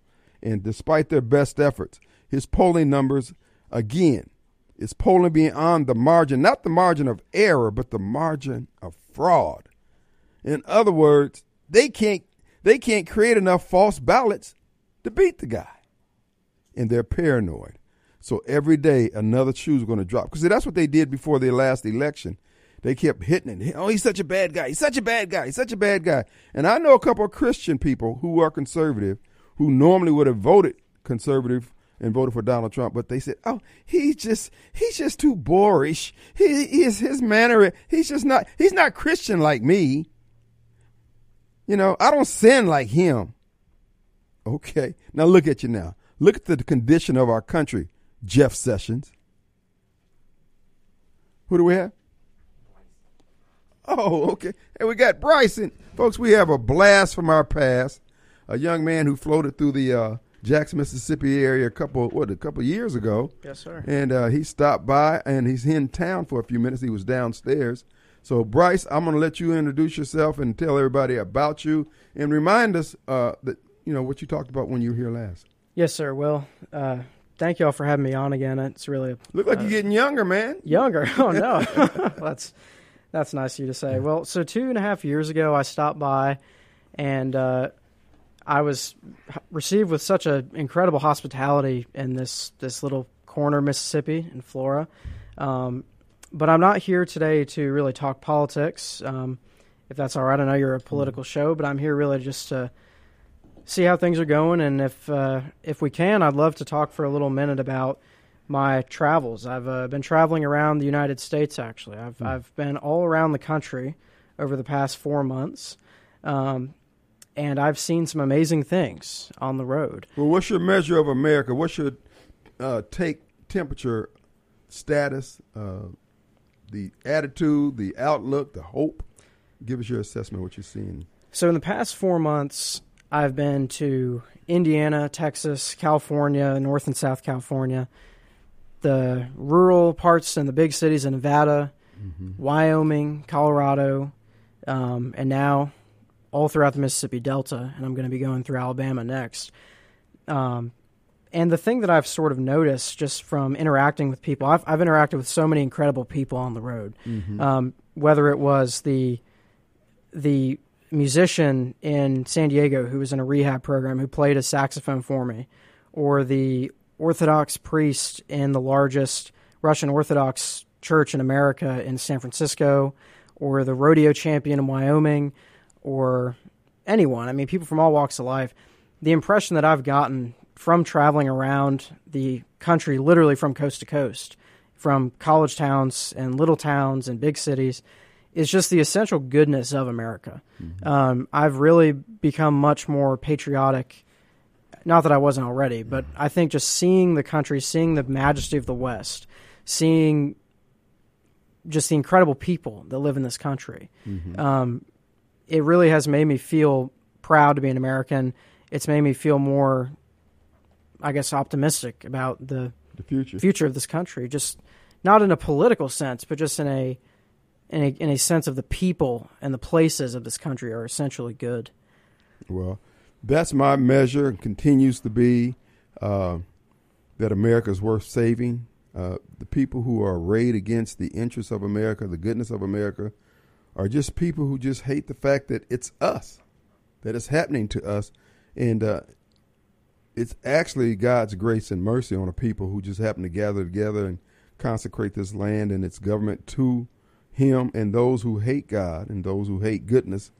And despite their best efforts, his polling numbers, again, is polling beyond the margin, not the margin of error, but the margin of fraud. In other words, they can't they can't create enough false ballots to beat the guy. And they're paranoid. So every day another shoe's going to drop. Because that's what they did before their last election. They kept hitting it. Oh, he's such a bad guy. He's such a bad guy. He's such a bad guy. And I know a couple of Christian people who are conservative who normally would have voted conservative and voted for Donald Trump, but they said, "Oh, he's just he's just too boorish. He, he is his manner. He's just not he's not Christian like me." You know, I don't sin like him. Okay. Now look at you now. Look at the condition of our country, Jeff Sessions. Who do we have? Oh, okay. And we got Bryson. Folks, we have a blast from our past. A young man who floated through the uh, Jackson, Mississippi area a couple what a couple years ago. Yes, sir. And uh, he stopped by and he's in town for a few minutes. He was downstairs so, Bryce, I'm going to let you introduce yourself and tell everybody about you and remind us uh, that, you know, what you talked about when you were here last. Yes, sir. Well, uh, thank y'all for having me on again. It's really a, look like uh, you're getting younger, man. Younger? Oh no, that's that's nice of you to say. Well, so two and a half years ago, I stopped by, and uh, I was received with such an incredible hospitality in this this little corner, Mississippi, in Flora. Um, but I'm not here today to really talk politics. Um, if that's all right, I know you're a political show, but I'm here really just to see how things are going, and if uh, if we can, I'd love to talk for a little minute about my travels. I've uh, been traveling around the United States. Actually, I've Hmm. I've been all around the country over the past four months, um, and I've seen some amazing things on the road. Well, what's your measure of America? What's your uh, take temperature status, uh, the attitude, the outlook, the hope? Give us your assessment of what you're seeing. So in the past four months, I've been to Indiana, Texas, California, North and South Carolina, the rural parts and the big cities in Nevada, Wyoming, Colorado, um, and now all throughout the Mississippi Delta. And I'm going to be going through Alabama next. Um, and the thing that I've sort of noticed just from interacting with people, I've, I've interacted with so many incredible people on the road. Um, whether it was the the musician in San Diego who was in a rehab program who played a saxophone for me, or the Orthodox priest in the largest Russian Orthodox church in America in San Francisco, or the rodeo champion in Wyoming, or anyone. I mean, people from all walks of life. The impression that I've gotten from traveling around the country, literally from coast to coast, from college towns and little towns and big cities, is just the essential goodness of America. Um, I've really become much more patriotic. Not that I wasn't already, but I think just seeing the country, seeing the majesty of the West, seeing just the incredible people that live in this country, um, it really has made me feel proud to be an American. It's made me feel more, I guess, optimistic about the The future. future of this country. Just not in a political sense, but just in a in a, in a sense of the people and the places of this country are essentially good. Well, that's my measure and continues to be uh, that America is worth saving. Uh, the people who are arrayed against the interests of America, the goodness of America, are just people who just hate the fact that it's us, that it's happening to us. And uh, it's actually God's grace and mercy on a people who just happen to gather together and consecrate this land and its government to Him. And those who hate God and those who hate goodness,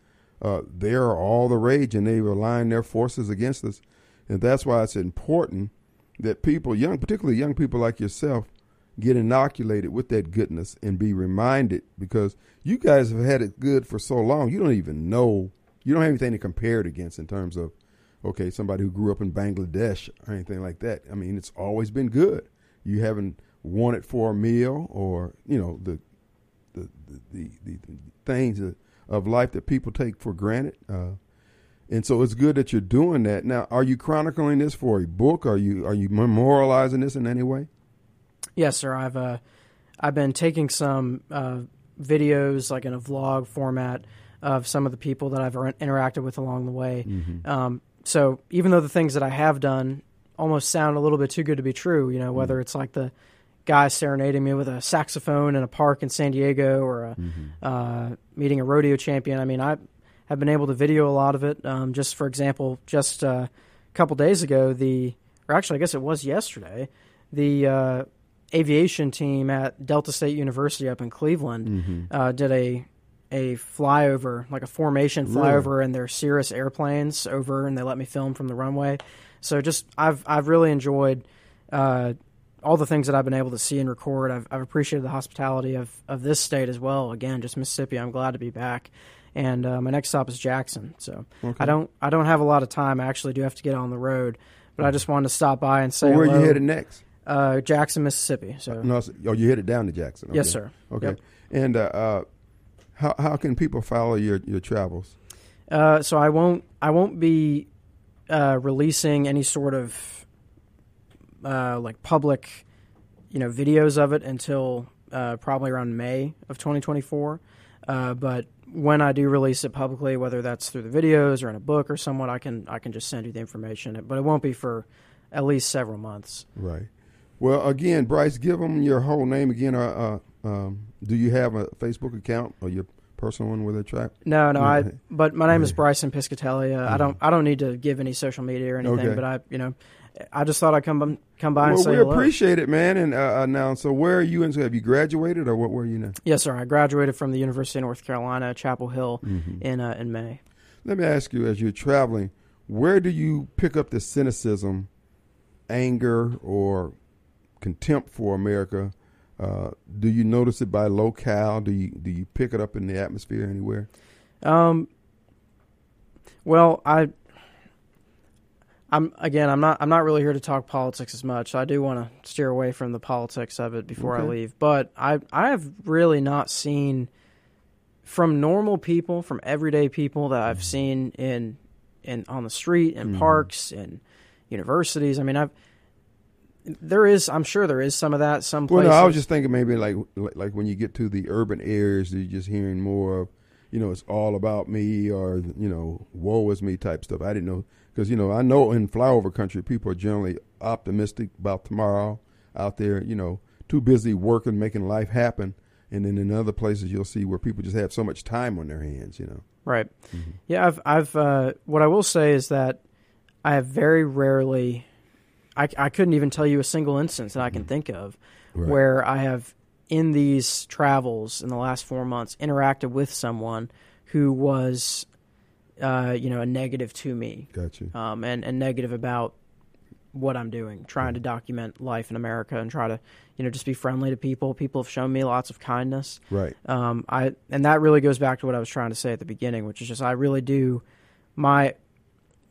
uh, they are all the rage and they align their forces against us. And that's why it's important that people, young, particularly young people like yourself, get inoculated with that goodness and be reminded because you guys have had it good for so long. You don't even know, you don't have anything to compare it against in terms of, okay, somebody who grew up in Bangladesh or anything like that. I mean, it's always been good. You haven't wanted for a meal or, you know, the, the, the, the, the things of- of life that people take for granted. Uh, and so it's good that you're doing that. Now, are you chronicling this for a book? Are you are you memorializing this in any way? Yes, sir. I've uh, I've been taking some uh, videos, like in a vlog format, of some of the people that I've er- interacted with along the way. Um, so even though the things that I have done almost sound a little bit too good to be true, you know, whether it's like the guy serenading me with a saxophone in a park in San Diego or a, uh, meeting a rodeo champion. I mean, I have been able to video a lot of it. Um, just for example, just uh, a couple days ago, the or actually, I guess it was yesterday, the uh, aviation team at Delta State University up in Cleveland uh, did a a flyover, like a formation flyover in their Cirrus airplanes over, and they let me film from the runway. So just I've I've really enjoyed uh, all the things that I've been able to see and record. I've I've appreciated the hospitality of of this state as well. Again, just Mississippi. I'm glad to be back. And uh, my next stop is Jackson. So I don't I don't have a lot of time. I actually do have to get on the road, but I just wanted to stop by and say Well, where are you headed next? Uh, Jackson, Mississippi. So No, oh, you headed down to Jackson. Yes, sir. Okay. Yep. And uh, uh, how how can people follow your your travels? Uh, so I won't I won't be uh, releasing any sort of uh, like public you know videos of it until uh, probably around May of 2024. Uh, but when I do release it publicly, whether that's through the videos or in a book or somewhat, I can I can just send you the information. But it won't be for at least several months. Right. Well, again, Bryce, give them your whole name again. Uh, uh, um, do you have a Facebook account or your personal one with a track? No, no, I. Mhm. But my name is Bryson Piscatelli. Uh, I don't. I don't need to give any social media or anything. Okay. But I, you know, I just thought I'd come come by and Well, say we hello. appreciate it, man. And uh, uh, now, so where are you in? Have you graduated or what were you now? Yes, sir. I graduated from the University of North Carolina, Chapel Hill, Mm-hmm. in uh, in May. Let me ask you, as you're traveling, where do you pick up the cynicism, anger, or contempt for America. Uh, do you notice it by locale? Do you do you pick it up in the atmosphere anywhere? Um. Well, I. I'm again. I'm not. I'm not really here to talk politics as much. So I do want to steer away from the politics of it before I leave. But I. I have really not seen from normal people, from everyday people that Mm-hmm. I've seen in, in on the street, in parks, in universities. I mean, I've. There is. I'm sure there is some of that. Some Well, no, I was just thinking maybe like like like when you get to the urban areas, you're just hearing more of, you know, it's all about me or you know, woe is me type stuff. I didn't know because you know I know in flyover country people are generally optimistic about tomorrow out there. You know, too busy working, making life happen, and then in other places you'll see where people just have so much time on their hands. You know, Right. Mm-hmm. Yeah, I've I've uh, what I will say is that I have very rarely I, I couldn't even tell you a single instance that I can think of Mm-hmm. Right. where I have in these travels in the last 4 months interacted with someone who was uh, you know a negative to me got you. um, and and negative about what I'm doing, trying to document life in America and try to you know just be friendly to people. People have shown me lots of kindness. Right. Um, I and that really goes back to what I was trying to say at the beginning, which is just I really do my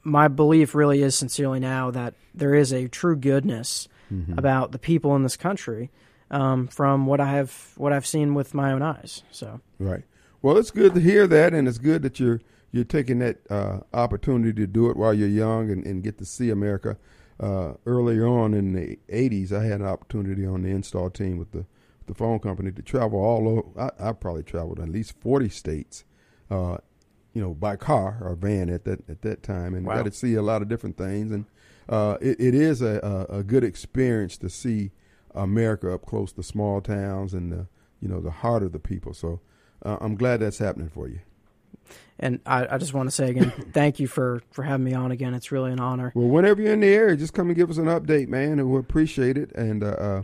my belief really is sincerely now that there is a true goodness about the people in this country um, from what I have what I've seen with my own eyes. So Right. Well, it's good to hear that, and it's good that you're you're taking that uh, opportunity to do it while you're young and, and get to see America. Uh, earlier on in the '80s, I had an opportunity on the install team with the the phone company to travel all over. I, I probably traveled at least 40 states, uh, you know, by car or van at that at that time, and Wow. got to see a lot of different things. And uh, it, it is a, a, a good experience to see America up close, the small towns and the you know the heart of the people. So uh, I'm glad that's happening for you. And I, I just want to say again, thank you for for having me on again. It's really an honor. Well, whenever you're in the area, just come and give us an update, man, and we'll appreciate it. And uh, uh,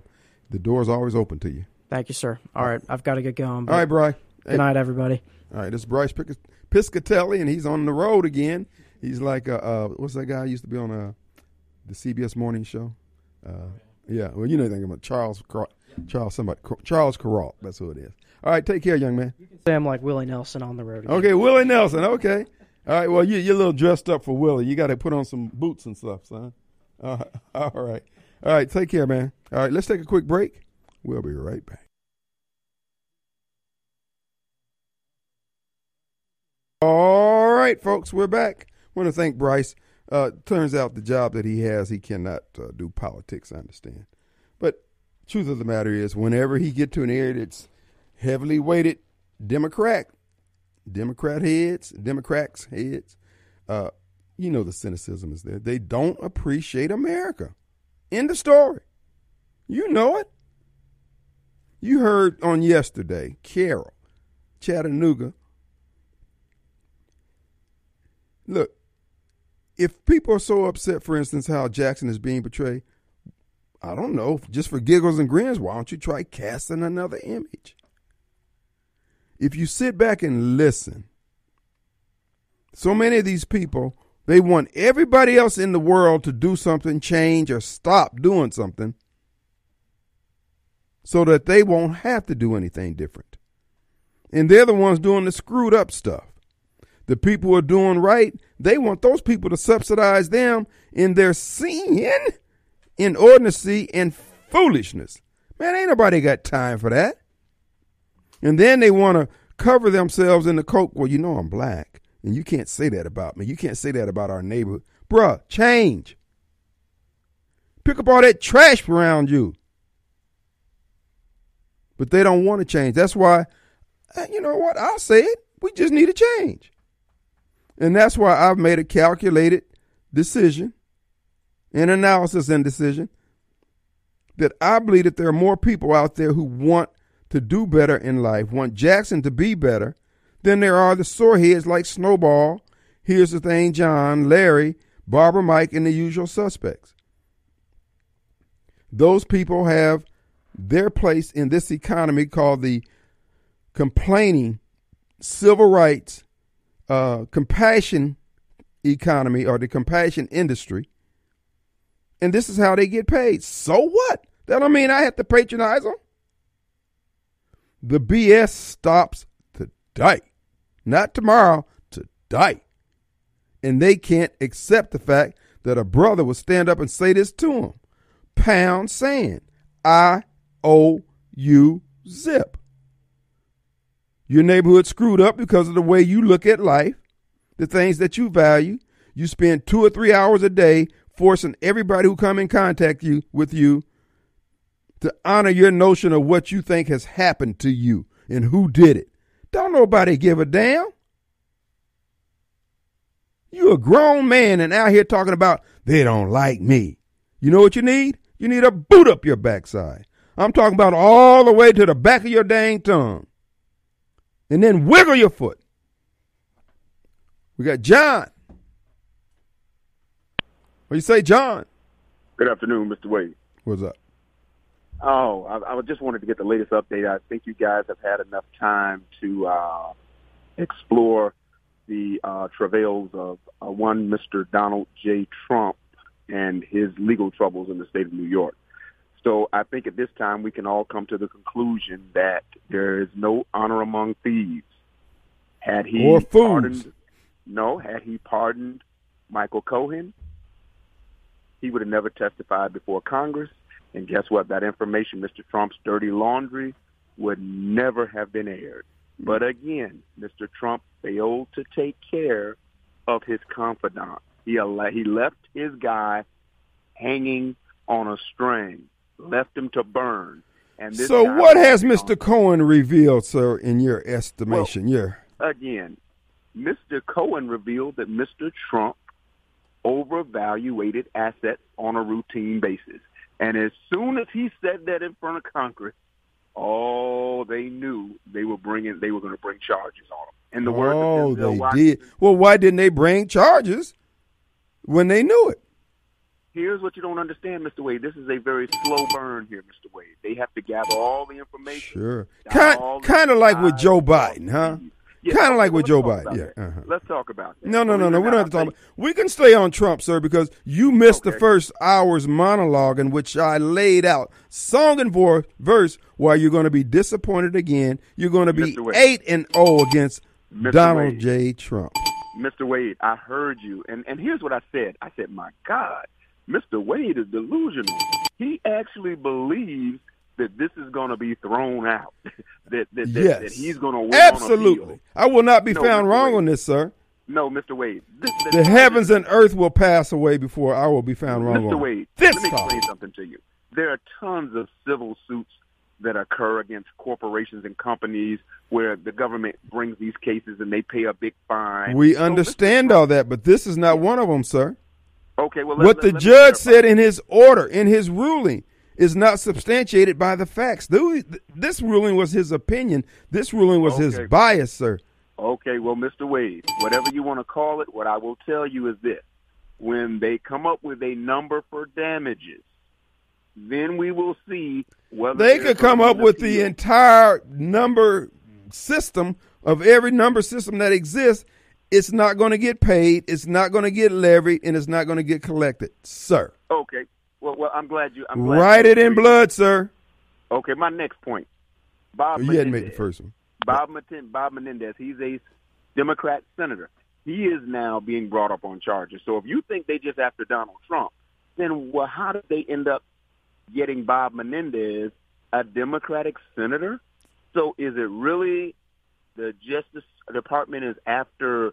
the door's always open to you. Thank you, sir. All right, I've got to get going. All right, Bry. Hey, Good night, everybody. All right, this is Bryce Piscatelli, and he's on the road again. He's like, uh, uh, what's that guy used to be on uh, the CBS morning show? Uh, yeah, well, you know anything about Charles, Car- Charles, somebody, Charles Kuralt. That's who it is. All right, take care, young man. Say I'm like Willie Nelson on the road. Again. Okay, Willie Nelson. Okay. All right. Well, you, you're a little dressed up for Willie. You got to put on some boots and stuff, son. Uh, all right. All right. Take care, man. All right. Let's take a quick break. We'll be right back. All right, folks. We're back. want to thank Bryce. Uh, turns out the job that he has, he cannot uh, do politics. I understand, but truth of the matter is, whenever he get to an area that's heavily weighted Democrat, Democrat heads, Democrats heads, uh, you know the cynicism is there. They don't appreciate America. End of story. You know it. You heard on yesterday, Carol, Chattanooga. Look, if people are so upset, for instance, how Jackson is being portrayed, I don't know, just for giggles and grins, why don't you try casting another image? If you sit back and listen, so many of these people, they want everybody else in the world to do something, change, or stop doing something so that they won't have to do anything different. And they're the ones doing the screwed up stuff. The people who are doing right, they want those people to subsidize them in their sin, inordinacy, and foolishness. Man, ain't nobody got time for that. And then they want to cover themselves in the coke. Well, you know I'm black, and you can't say that about me. You can't say that about our neighborhood. Bruh, change. Pick up all that trash around you. But they don't want to change. That's why, uh, you know what? I'll say it. We just need a change. And that's why I've made a calculated decision, an analysis and decision, that I believe that there are more people out there who want to do better in life, want Jackson to be better, then there are the soreheads like Snowball, Here's the Thing John, Larry, Barbara Mike, and the usual suspects. Those people have their place in this economy called the complaining civil rights uh, compassion economy or the compassion industry. And this is how they get paid. So what? That don't mean I have to patronize them. The BS stops today, not tomorrow, today. And they can't accept the fact that a brother will stand up and say this to him. Pound sand. I owe you zip. Your neighborhood screwed up because of the way you look at life, the things that you value. You spend two or three hours a day forcing everybody who come in contact you with you to honor your notion of what you think has happened to you and who did it. Don't nobody give a damn. You a grown man and out here talking about they don't like me. You know what you need? You need a boot up your backside. I'm talking about all the way to the back of your dang tongue. And then wiggle your foot. We got John. What you say, John? Good afternoon, Mr. Wade. What's up? Oh, I, I just wanted to get the latest update. I think you guys have had enough time to uh, explore the uh, travails of uh, one Mr. Donald J. Trump and his legal troubles in the state of New York. So I think at this time we can all come to the conclusion that there is no honor among thieves. Had he Or fools. pardoned, no, had he pardoned Michael Cohen, he would have never testified before Congress. And guess what? That information, Mr. Trump's dirty laundry, would never have been aired. But mm. again, Mr. Trump failed to take care of his confidant. He al- he left his guy hanging on a string, left him to burn. And So, what has on- Mr. Cohen revealed, sir, in your estimation? yeah. again, Mr. Cohen revealed that Mr. Trump overvaluated assets on a routine basis. And as soon as he said that in front of Congress, oh, they knew they were bringing they were going to bring charges on him. In the words Oh, of Denzel they did. Well, why didn't they bring charges when they knew it? here's what you don't understand, Mr. Wade. This is a very slow burn here, Mr. Wade. They have to gather all the information. Sure. Kind, kind of like with Joe Biden, huh? Yeah, Kind of like with Joe Biden. Yeah. Uh-huh. Let's talk about that. No, no, no, no. We don't have to talk. About, we can stay on Trump, sir, because you missed the first hour's monologue in which I laid out song and verse why you're going to be disappointed again. You're going to be eight and zero against Mr. Donald Wade. J. Trump. Mr. Wade, I heard you, and and here's what I said. I said, my God, Mr. Wade is delusional. He actually believes that this is going to be thrown out. that that, that, yes, that he's going to win absolutely. I will not be No, found Mr. wrong Wade. on this, sir. No, Mr. Wade. This, The heavens and earth will pass away before I will be found wrong. Mr. Wade, this let me explain something to you. There are tons of civil suits that occur against corporations and companies where the government brings these cases and they pay a big fine. We So, understand all that, but this is not one of them, sir. Okay, well, let- what let- the let judge said in his order, in his ruling, is not substantiated by the facts. This ruling was his opinion. This ruling was his bias, sir. Okay, well, Mr. Wade, whatever you want to call it, what I will tell you is this. When they come up with a number for damages, then we will see whether They could come up with the entire number system of every number system that exists. It's not going to get paid. It's not going to get levied, and it's not going to get collected, sir. Okay, well, well, I'm glad you. I'm glad Write you it in blood, sir. Okay, my next point. Bob you hadn't made the Menendez. first one. Bob, Maten- Bob Menendez, he's a Democrat senator. He is now being brought up on charges. So if you think they just after Donald Trump, then well, how did they end up getting Bob Menendez, a Democratic senator? So is it really the Justice Department is after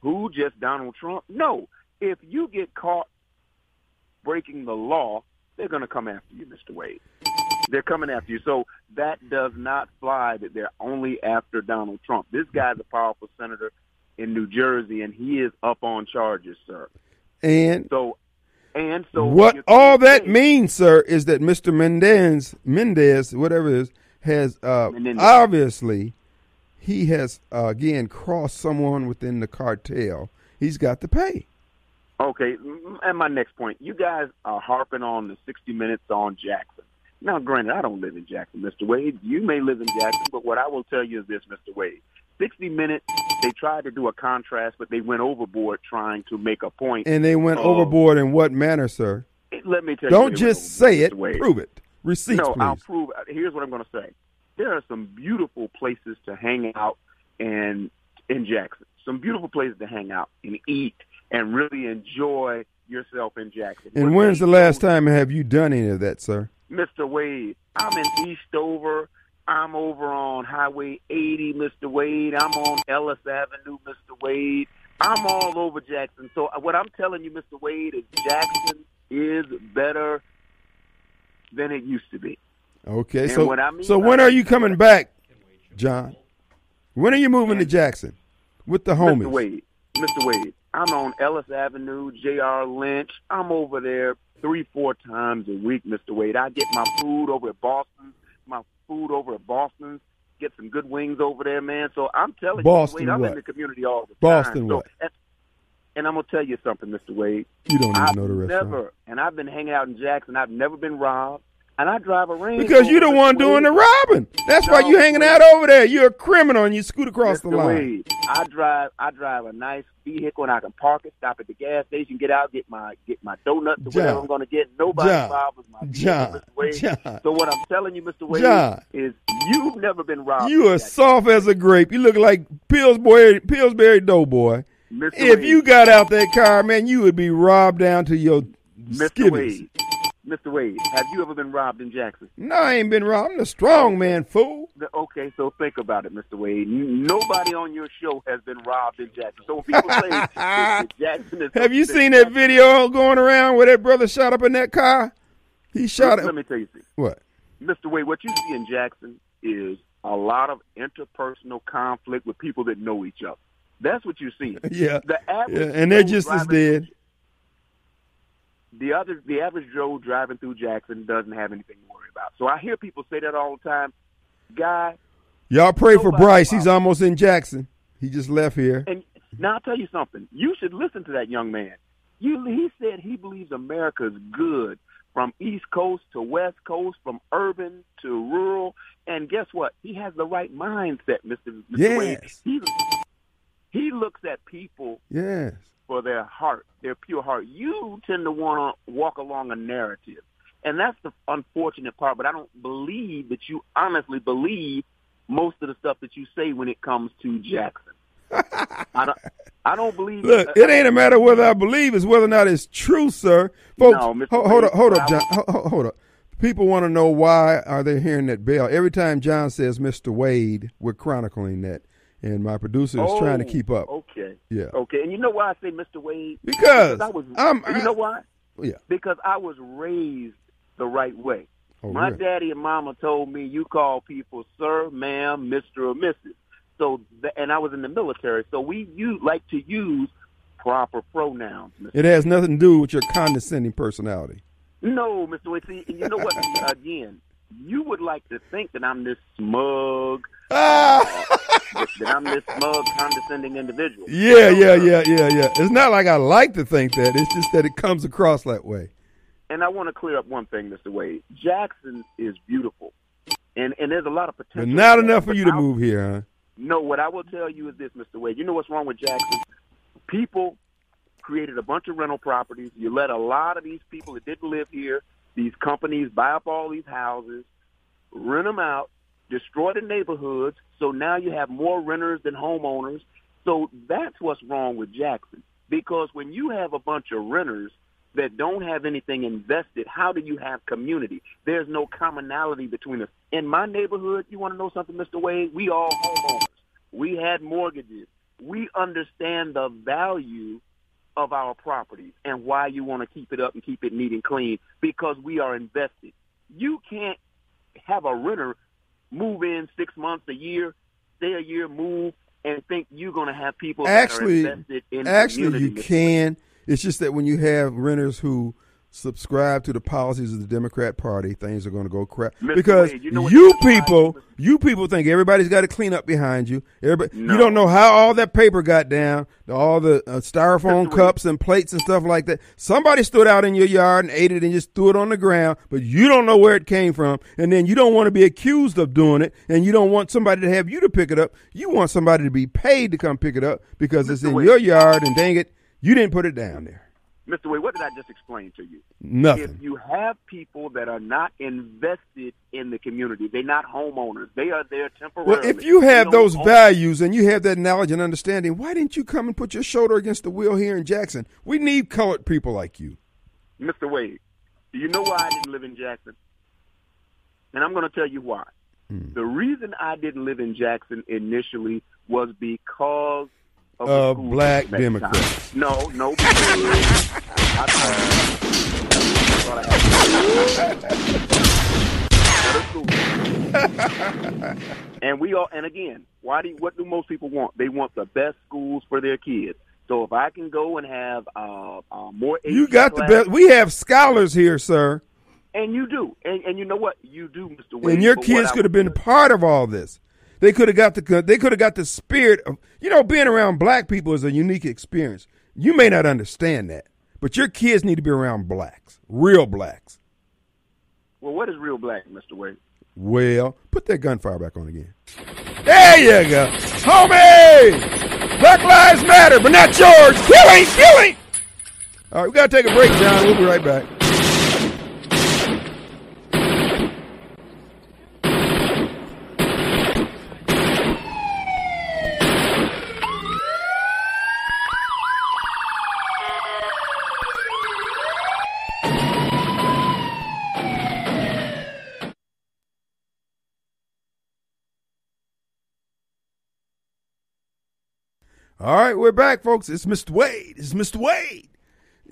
who? Just Donald Trump? No. If you get caught breaking the law, they're going to come after you, Mr. Wade. They're coming after you. So that does not fly that they're only after Donald Trump. This guy's a powerful senator in New Jersey, and he is up on charges, sir. And So, and so what all that say- means, sir, is that Mr. Mendez, Mendez, whatever it is, has uh, obviously he has uh, again crossed someone within the cartel. He's got to pay. Okay, and my next point, you guys are harping on the 60 Minutes on Jackson. Now, granted, I don't live in Jackson, Mr. Wade. You may live in Jackson, but what I will tell you is this, Mr. Wade. 60 Minutes, they tried to do a contrast, but they went overboard trying to make a point. And they went Oh. overboard in what manner, sir? Let me tell you. Don't they went just say it, prove it. Receipts, no, please. I'll prove. Uh, here's what I'm going to say. There are some beautiful places to hang out and in Jackson. Some beautiful places to hang out and eat and really enjoy yourself in Jackson. and When when's the last time have you done any of that, sir? Mr. Wade, I'm in Eastover. I'm over on Highway 80, Mr. Wade. I'm on Ellis Avenue, Mr. Wade. I'm all over Jackson. So uh, what I'm telling you, Mr. Wade, is Jackson is better than it used to be. Okay, And so what I mean so when are you coming back, John? When are you moving to Jackson with the homies? Mr. Wade, Mr. Wade, I'm on Ellis Avenue, J.R. Lynch. I'm over there three, four times a week, Mr. Wade. I get my food over at Boston, my food over at Boston. Get some good wings over there, man. So I'm telling Boston you, Mr. Wade, I'm what? in the community all the time. Boston So- what? And, and I'm gonna tell you something, Mr. Wade. You don't even I've know the restaurant. never, and I've been hanging out in Jackson. I've never been robbed, and I drive a Range Because you're the one doing the robbing. That's why No, you hanging out over there. You're a criminal and you scoot across Mr. the line. Wade, I drive I drive a nice vehicle and I can park it, stop at the gas station, get out, get my get my donuts or John. whatever I'm gonna get. Nobody John. bothers my vehicle, John. Mr. Wade. John. So what I'm telling you, Mr. Wade, John. is you've never been robbed. You are soft as a grape. You look like Pillsbury Pillsbury Doughboy. Mr. If Wade, you got out that car, man, you would be robbed down to your Mr. skivvies. Wade, Mr. Wade, have you ever been robbed in Jackson? No, I ain't been robbed. I'm the strong man, fool. Okay, so think about it, Mr. Wade. Nobody on your show has been robbed in Jackson. So when people say that- Jackson is, Have you seen that video going around where that brother shot up in that car? He shot Let up. me tell you something. What? Mr. Wade, what you see in Jackson is a lot of interpersonal conflict with people that know each other. That's what you see. Yeah. The average Yeah, and they're just as dead. The other, the average Joe driving through Jackson doesn't have anything to worry about. So I hear people say that all the time. Guy, Y'all pray for Bryce. He's almost in Jackson. He just left here. and now I'll tell you something. You should listen to that young man. You, he said he believes America's good from East Coast to West Coast, from urban to rural. And guess what? He has the right mindset. Wade. Yes. He, he looks at people Yes. For their heart, their pure heart. You tend to want to walk along a narrative. And that's the unfortunate part, but I don't believe that you honestly believe most of the stuff that you say when it comes to Jackson. I don't I don't believe Look, it ain't a matter whether I believe, it's whether or not it's true, sir. Folks, No, Mr. ho- hold up, hold up, John. Ho- hold up. People want to know why are they hearing that bell every time John says Mr. Wade. We're chronicling that, and my producer is trying to Oh, keep up. Oh, okay. Yeah. Okay. And you know why I say Mr. Wade? Because I was I'm- you know why? Yeah. Because I was raised the right way. Oh, My really? daddy and mama told me you call people sir, ma'am, Mister, or Mrs. So, th- and I was in the military, so we use, like to use proper pronouns. Mr. It has nothing to do with your condescending personality. No, Mister Wade. See, and you know what? Again, you would like to think that I'm this smug, Ah, that, that I'm this smug, condescending individual. yeah, yeah, yeah, yeah, yeah. It's not like I like to think that. It's just that it comes across that way. And I want to clear up one thing, Mr. Wade. Jackson is beautiful, and and there's a lot of potential. But not enough for you to move here, huh? No, what I will tell you is this, Mr. Wade. You know what's wrong with Jackson? People created a bunch of rental properties. You let a lot of these people that didn't live here, these companies buy up all these houses, rent them out, destroy the neighborhoods. So now you have more renters than homeowners. So that's what's wrong with Jackson. Because when you have a bunch of renters that don't have anything invested, how do you have community? There's no commonality between us. In my neighborhood, you want to know something, Mr. Wade? We all homeowners. We had mortgages. We understand the value of our properties and why you want to keep it up and keep it neat and clean because we are invested. You can't have a renter move in six months, a year, stay a year, move, and think you're going to have people Actually, that are invested in. Actually, you can. It's just that when you have renters who subscribe to the policies of the Democrat Party, things are going to go crap. Mr. Because Wade, you know you people, you people think everybody's got to clean up behind you. Everybody, No. you don't know how all that paper got down, all the uh, styrofoam Mr. Cups and plates and stuff like that. Somebody stood out in your yard and ate it and just threw it on the ground, but you don't know where it came from, and then you don't want to be accused of doing it, and you don't want somebody to have you to pick it up. You want somebody to be paid to come pick it up because it's in Wade. your yard, and dang it, you didn't put it down there. Mr. Wade, what did I just explain to you? Nothing. If you have people that are not invested in the community, they're not homeowners. They are there temporarily. Well, if you have those own- values and you have that knowledge and understanding, why didn't you come and put your shoulder against the wheel here in Jackson? We need colored people like you. Mr. Wade, do you know why I didn't live in Jackson? And I'm going to tell you why. Hmm. The reason I didn't live in Jackson initially was because of the black system at the Democrats. No, no. Because I thought I had- and we all, and again, why do what do most people want? They want the best schools for their kids. So if I can go and have uh, uh, more, You got the best. We have scholars here, sir, and you do, and and you know what you do, Mr. Wade. and your kids could have been part of all this. They could have got the. They could have got the spirit of. You know, being around black people is a unique experience. You may not understand that, but your kids need to be around blacks, real blacks. Well, what is real black, Mr. Wade? Well, put that gunfire back on again. There you go. Homie! Black Lives Matter, but not yours. Kill him! Kill him! All right, we got to take a break, John. We'll be right back. All right, we're back, folks. It's Mr. Wade. It's Mr. Wade.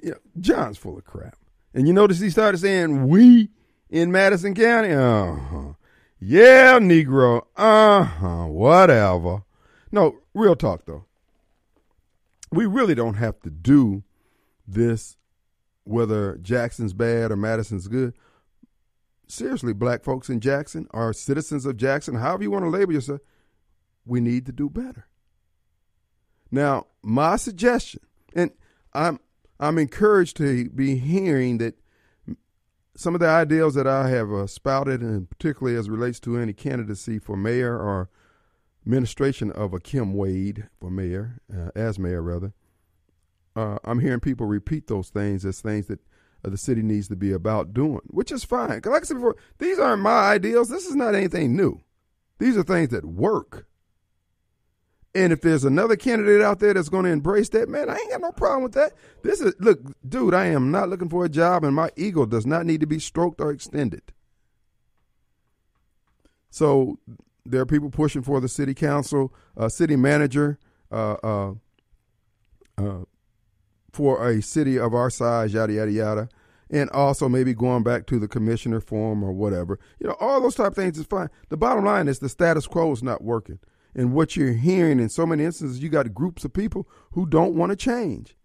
You know, John's full of crap. And you notice he started saying we in Madison County? Uh-huh. Yeah, Negro. Uh-huh. Whatever. No, real talk though. We really don't have to do this whether Jackson's bad or Madison's good. Seriously, black folks in Jackson are citizens of Jackson, however you want to label yourself, we need to do better. Now, my suggestion, and I'm I'm encouraged to be hearing that some of the ideals that I have uh, spouted, and particularly as relates to any candidacy for mayor or administration of a Kim Wade for mayor, uh, as mayor rather, uh, I'm hearing people repeat those things as things that uh, the city needs to be about doing, which is fine. like I said before, these aren't my ideals. This is not anything new. These are things that work. And if there's another candidate out there that's going to embrace that, man, I ain't got no problem with that. This is look, dude, I am not looking for a job, and my ego does not need to be stroked or extended. So there are people pushing for the city council, uh, city manager, uh, uh, uh, for a city of our size, yada yada yada, and also maybe going back to the commissioner form or whatever. You know, all those type of things is fine. The bottom line is the status quo is not working. And what you're hearing in so many instances, you got groups of people who don't want to change.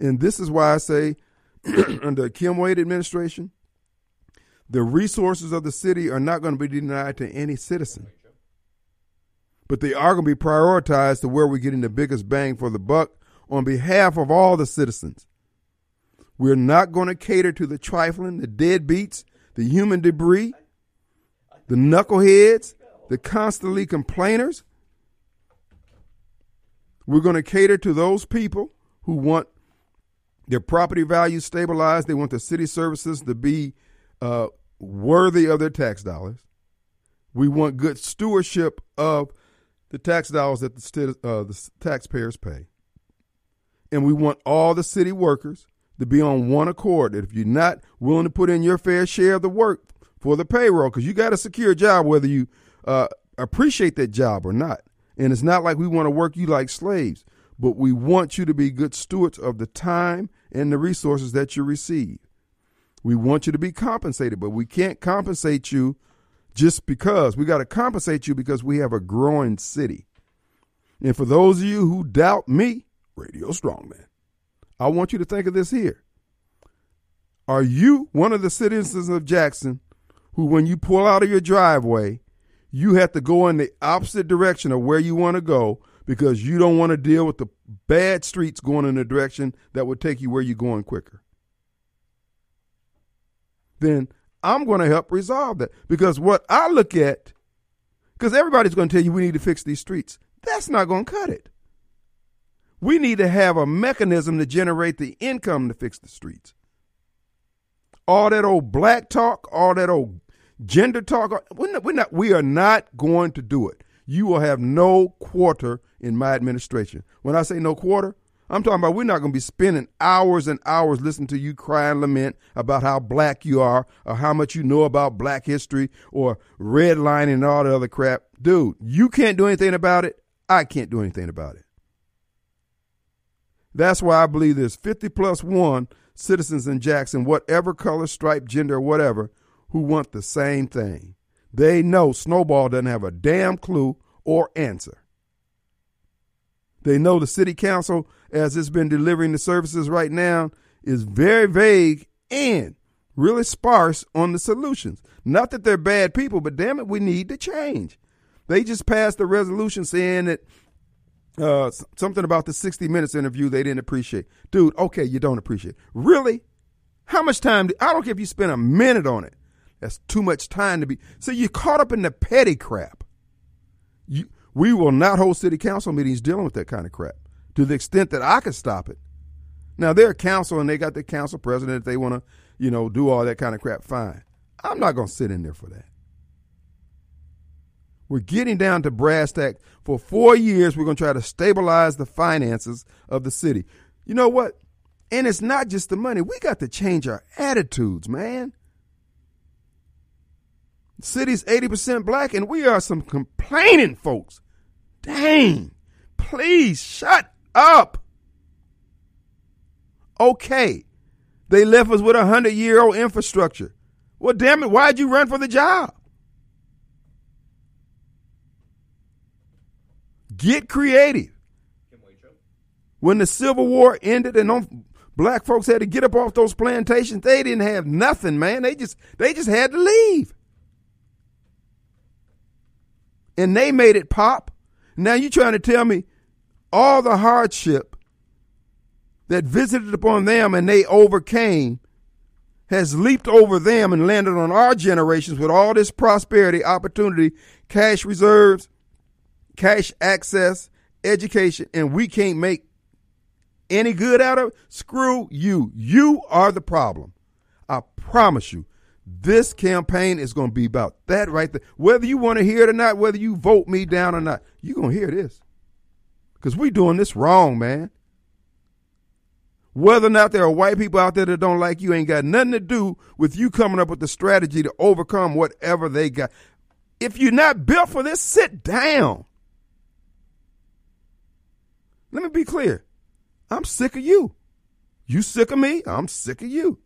And this is why I say, under Kim Wade administration, the resources of the city are not going to be denied to any citizen. But they are going to be prioritized to where we're getting the biggest bang for the buck on behalf of all the citizens. We're not going to cater to the trifling, the deadbeats, the human debris, the knuckleheads, the constantly complainers. We're going to cater to those people who want their property values stabilized. They want the city services to be uh, worthy of their tax dollars. We want good stewardship of the tax dollars that the, uh, the taxpayers pay. And we want all the city workers to be on one accord. That if you're not willing to put in your fair share of the work for the payroll, because you got a secure job, whether you uh, appreciate that job or not. And it's not like we want to work you like slaves, but we want you to be good stewards of the time and the resources that you receive. We want you to be compensated, but we can't compensate you just because. We got to compensate you because we have a growing city. And for those of you who doubt me, Radio Strongman, I want you to think of this here. Are you one of the citizens of Jackson who, when you pull out of your driveway, you have to go in the opposite direction of where you want to go because you don't want to deal with the bad streets going in a direction that would take you where you're going quicker? Then I'm going to help resolve that because what I look at, because everybody's going to tell you we need to fix these streets, that's not going to cut it. We need to have a mechanism to generate the income to fix the streets. All that old black talk, all that old gender talk, we're not, we're not, we are not going to do it. You will have no quarter in my administration. When I say no quarter, I'm talking about we're not going to be spending hours and hours listening to you cry and lament about how black you are or how much you know about black history or redlining and all that other crap. Dude, you can't do anything about it. I can't do anything about it. That's why I believe there's 50 plus one citizens in Jackson, whatever color, stripe, gender, or whatever, who want the same thing. They know Snowball doesn't have a damn clue or answer. They know the city council, as it's been delivering the services right now, is very vague and really sparse on the solutions. Not that they're bad people, but damn it, we need to change. They just passed a resolution saying that uh, something about the 60 Minutes interview they didn't appreciate. Dude, okay, you don't appreciate. Really? How much time? Do, I don't care if you spend a minute on it. That's too much time to be. So you're caught up in the petty crap. You, we will not hold city council meetings dealing with that kind of crap to the extent that I can stop it. Now they're a council and they got the council president if they want to, you know, do all that kind of crap. Fine. I'm not going to sit in there for that. We're getting down to brass tacks. For four years, we're going to try to stabilize the finances of the city. You know what? And it's not just the money. We got to change our attitudes, man. City's 80% black, and we are some complaining folks. Dang. Please shut up. Okay. They left us with a 100 year old infrastructure. Well, damn it, why'd you run for the job? Get creative. When the Civil War ended and black folks had to get up off those plantations, they didn't have nothing, man. They just they just had to leave. And they made it pop. Now you trying to tell me all the hardship that visited upon them and they overcame has leaped over them and landed on our generations with all this prosperity, opportunity, cash reserves, cash access, education, and we can't make any good out of it, screw you. You are the problem. I promise you. This campaign is going to be about that right there. Whether you want to hear it or not, whether you vote me down or not, you're going to hear this. Because we're doing this wrong, man. Whether or not there are white people out there that don't like you ain't got nothing to do with you coming up with the strategy to overcome whatever they got. If you're not built for this, sit down. Let me be clear. I'm sick of you. You sick of me? I'm sick of you.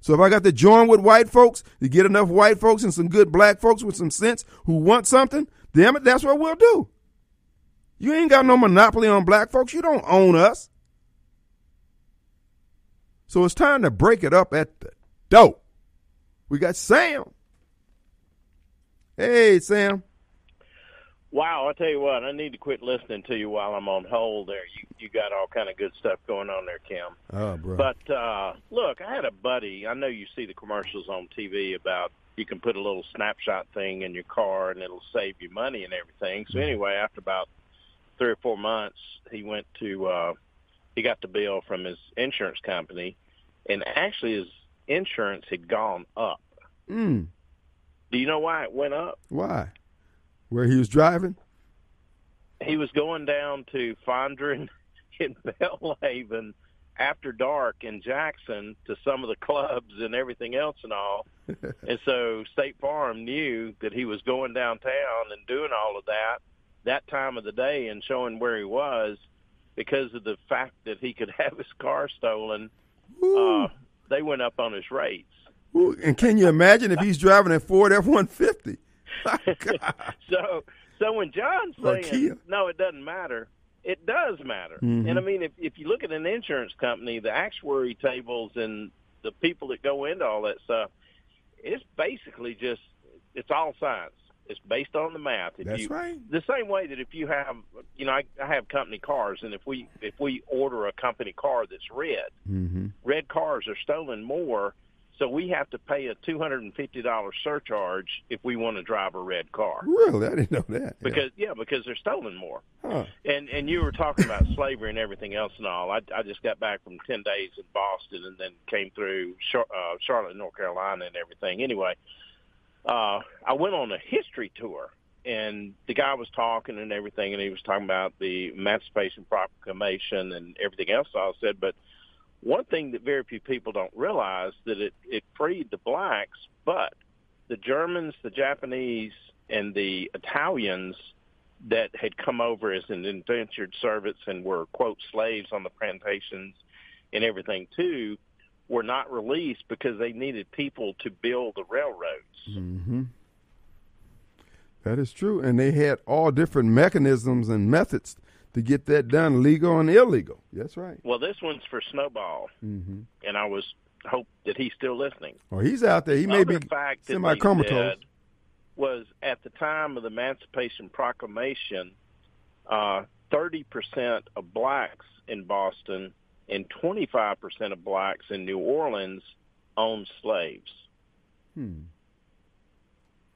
So if I got to join with white folks to get enough white folks and some good black folks with some sense who want something, damn it, that's what we'll do. You ain't got no monopoly on black folks. You don't own us. So it's time to break it up at the dope. We got Sam. Hey, Sam. Wow, I tell you what, I need to quit listening to you while I'm on hold. There, you you got all kind of good stuff going on there, Kim. Oh, bro. But uh, look, I had a buddy. I know you see the commercials on TV about you can put a little snapshot thing in your car and it'll save you money and everything. So anyway, after about three or four months, he went to uh, he got the bill from his insurance company, and actually his insurance had gone up. Mm. Do you know why it went up? Why? Where he was driving? He was going down to Fondren in Belhaven after dark in Jackson to some of the clubs and everything else and all. and so State Farm knew that he was going downtown and doing all of that that time of the day and showing where he was because of the fact that he could have his car stolen. Uh, they went up on his rates. Ooh, and can you imagine if he's driving a Ford F one fifty? So, so when John's saying no, it doesn't matter. It does matter. Mhm. And I mean, if if you look at an insurance company, the actuary tables and the people that go into all that stuff, it's basically just it's all science. It's based on the math. If That's you, right. The same way that if you have, you know, I, I have company cars, and if we if we order a company car that's red, Mm-hmm. red cars are stolen more So we have to pay a two hundred and fifty dollars surcharge if we want to drive a red car. Really, I didn't know that. Because yeah, because they're stolen more. Huh. And and you were talking about slavery and everything else and all. I I just got back from ten days in Boston and then came through Char- uh, Charlotte, North Carolina, and everything. Anyway, uh, I went on a history tour, and the guy was talking and everything, and he was talking about the Emancipation Proclamation and everything else. I said, but one thing that very few people don't realize that it it freed the blacks, but the Germans, the Japanese, and the Italians that had come over as an indentured servants and were quote slaves on the plantations and everything too were not released because they needed people to build the railroads. Mm-hmm. That is true, and they had all different mechanisms and methods to get that done, legal and illegal. That's right. Well, this one's for Snowball, Mm-hmm. and I was hope that he's still listening. Well, he's out there. He may be fact semi-comatose. was at the time of the Emancipation Proclamation, uh, thirty percent of blacks in Boston and twenty five percent of blacks in New Orleans owned slaves. Hmm.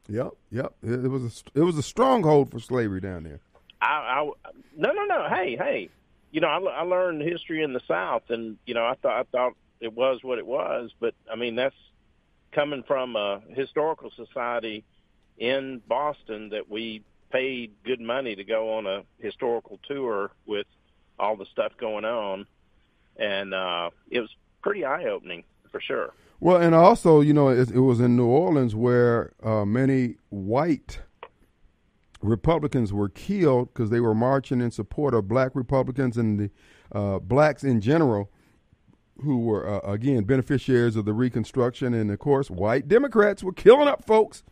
Yep, yep. It was a it was a stronghold for slavery down there. I, I no no no. Hey hey. You know I, I learned history in the South and you know I thought I thought it was what it was but I mean that's coming from a historical society in Boston that we paid good money to go on a historical tour with all the stuff going on. And uh it was pretty eye opening for sure. Well, and also, you know, it, it was in New Orleans where uh, many white Republicans were killed because they were marching in support of black Republicans and the uh, blacks in general, who were uh, again beneficiaries of the Reconstruction, and of course, white Democrats were killing up folks,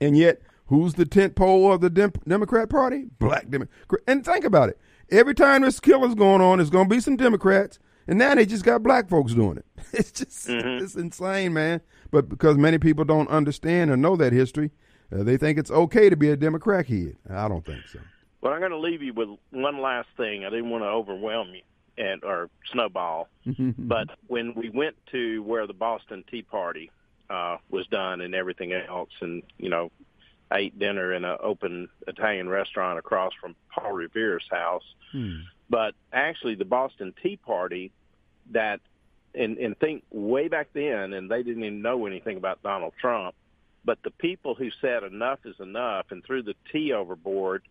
and yet. Who's the tent pole of the Dem- Democrat Party? Black Democrat. And think about it. Every time this killing's going on, there's going to be some Democrats, and now they just got black folks doing it. It's just it's insane, man. But because many people don't understand or know that history, uh, they think it's okay to be a Democrat kid. I don't think so. Well, I'm going to leave you with one last thing. I didn't want to overwhelm you and or snowball, but when we went to where the Boston Tea Party uh, was done and everything else, and you know, ate dinner in an open Italian restaurant across from Paul Revere's house. But actually, the Boston Tea Party that and and think way back then, and they didn't even know anything about Donald Trump. But the people who said enough is enough and threw the tea overboard,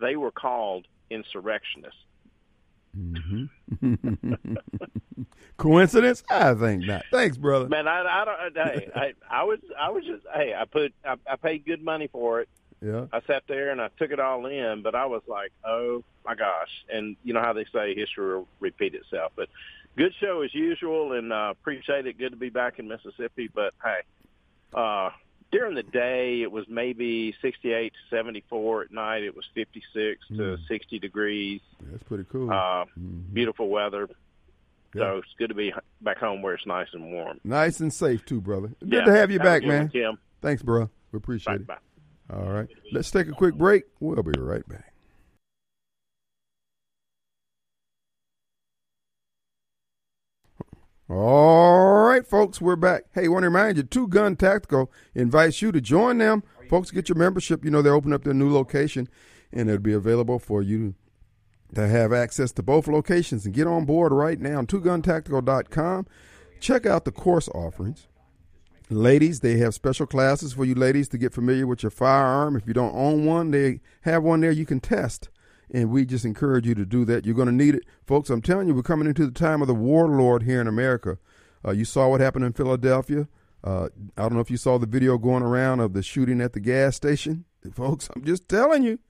they were called insurrectionists. Coincidence? I think not. Thanks, brother. Man, I, I don't. Hey, I, I was, I was just. Hey, I put, I, I paid good money for it. Yeah. I sat there and I took it all in, but I was like, oh my gosh! And you know how they say history will repeat itself. But good show as usual, and uh, appreciate it. Good to be back in Mississippi. But hey, uh, during the day it was maybe 68 to 74. At night it was 56 to 60 degrees. That's pretty cool. Uh, Mhm. Beautiful weather. Yeah. So it's good to be back home where it's nice and warm. Nice and safe too, brother. Good Yeah. to have you back, man. Thanks, bro. We appreciate Bye it. bye. All right. Let's take a quick break. We'll be right back. All right, folks, we're back. Hey, want to remind you, Two Gun Tactical invites you to join them. Folks, get your membership. You know, they open up their new location, and it'll be available for you to have access to both locations and get on board right now twoguntactical.com. Check out the course offerings. Ladies, they have special classes for you ladies to get familiar with your firearm. If you don't own one, they have one there you can test. And we just encourage you to do that. You're going to need it. Folks, I'm telling you, we're coming into the time of the warlord here in America. Uh, you saw what happened in Philadelphia. Uh, I don't know if you saw the video going around of the shooting at the gas station. Folks, I'm just telling you,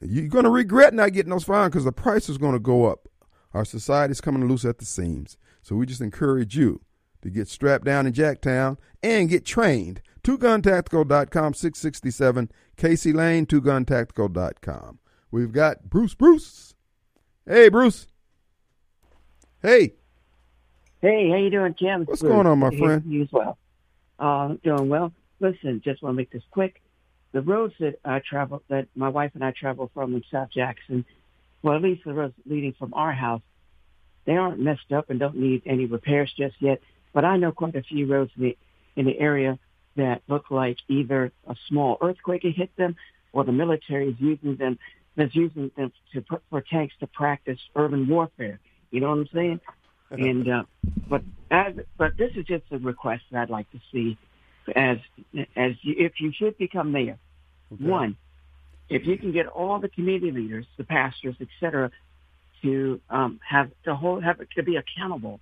you're going to regret not getting those firearms because the price is going to go up. Our society is coming loose at the seams. So we just encourage you to get strapped down in Jacktown and get trained. TwoGunTactical.com, 667 Casey Lane, TwoGunTactical.com. We've got Bruce Bruce. Hey, Bruce. Hey. Hey, how you doing, Tim? What's Good going on, my friend? from You as well. Uh, doing well. Listen, just want to make this quick. The roads that I travel, that my wife and I travel from in South Jackson, well, at least the roads leading from our house, they aren't messed up and don't need any repairs just yet. but I know quite a few roads in the in the area that look like either a small earthquake had hit them, or the military is using them that's using them to for tanks to practice urban warfare. You know what I'm saying? and uh, but as, but this is just a request that I'd like to see as as you, if you should become mayor. Okay. One, if you can get all the community leaders, the pastors, etc., to um, have the whole have to be accountable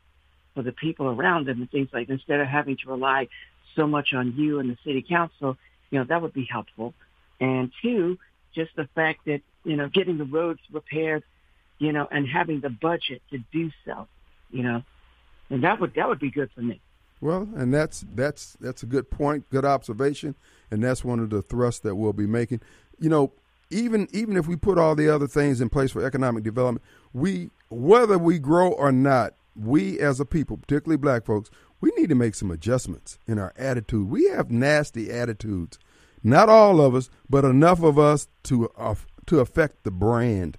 for the people around them and things like instead of having to rely so much on you and the city council, you know that would be helpful. And two, just the fact that you know getting the roads repaired, you know, and having the budget to do so, you know, and that would that would be good for me. Well, and that's that's that's a good point, good observation, and that's one of the thrusts that we'll be making. You know, even even if we put all the other things in place for economic development, we whether we grow or not, we as a people, particularly black folks, we need to make some adjustments in our attitude. We have nasty attitudes. Not all of us, but enough of us to uh, to affect the brand.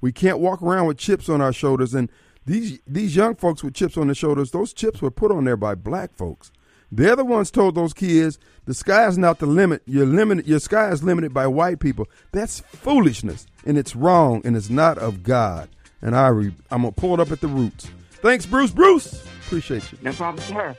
We can't walk around with chips on our shoulders and these these young folks with chips on their shoulders, those chips were put on there by black folks. They're the ones told those kids the sky is not the limit. You're limited. Your sky is limited by white people. That's foolishness, and it's wrong, and it's not of God. And I re, I'm gonna pull it up at the roots. Thanks, Bruce. Bruce, appreciate you. No problem, sir.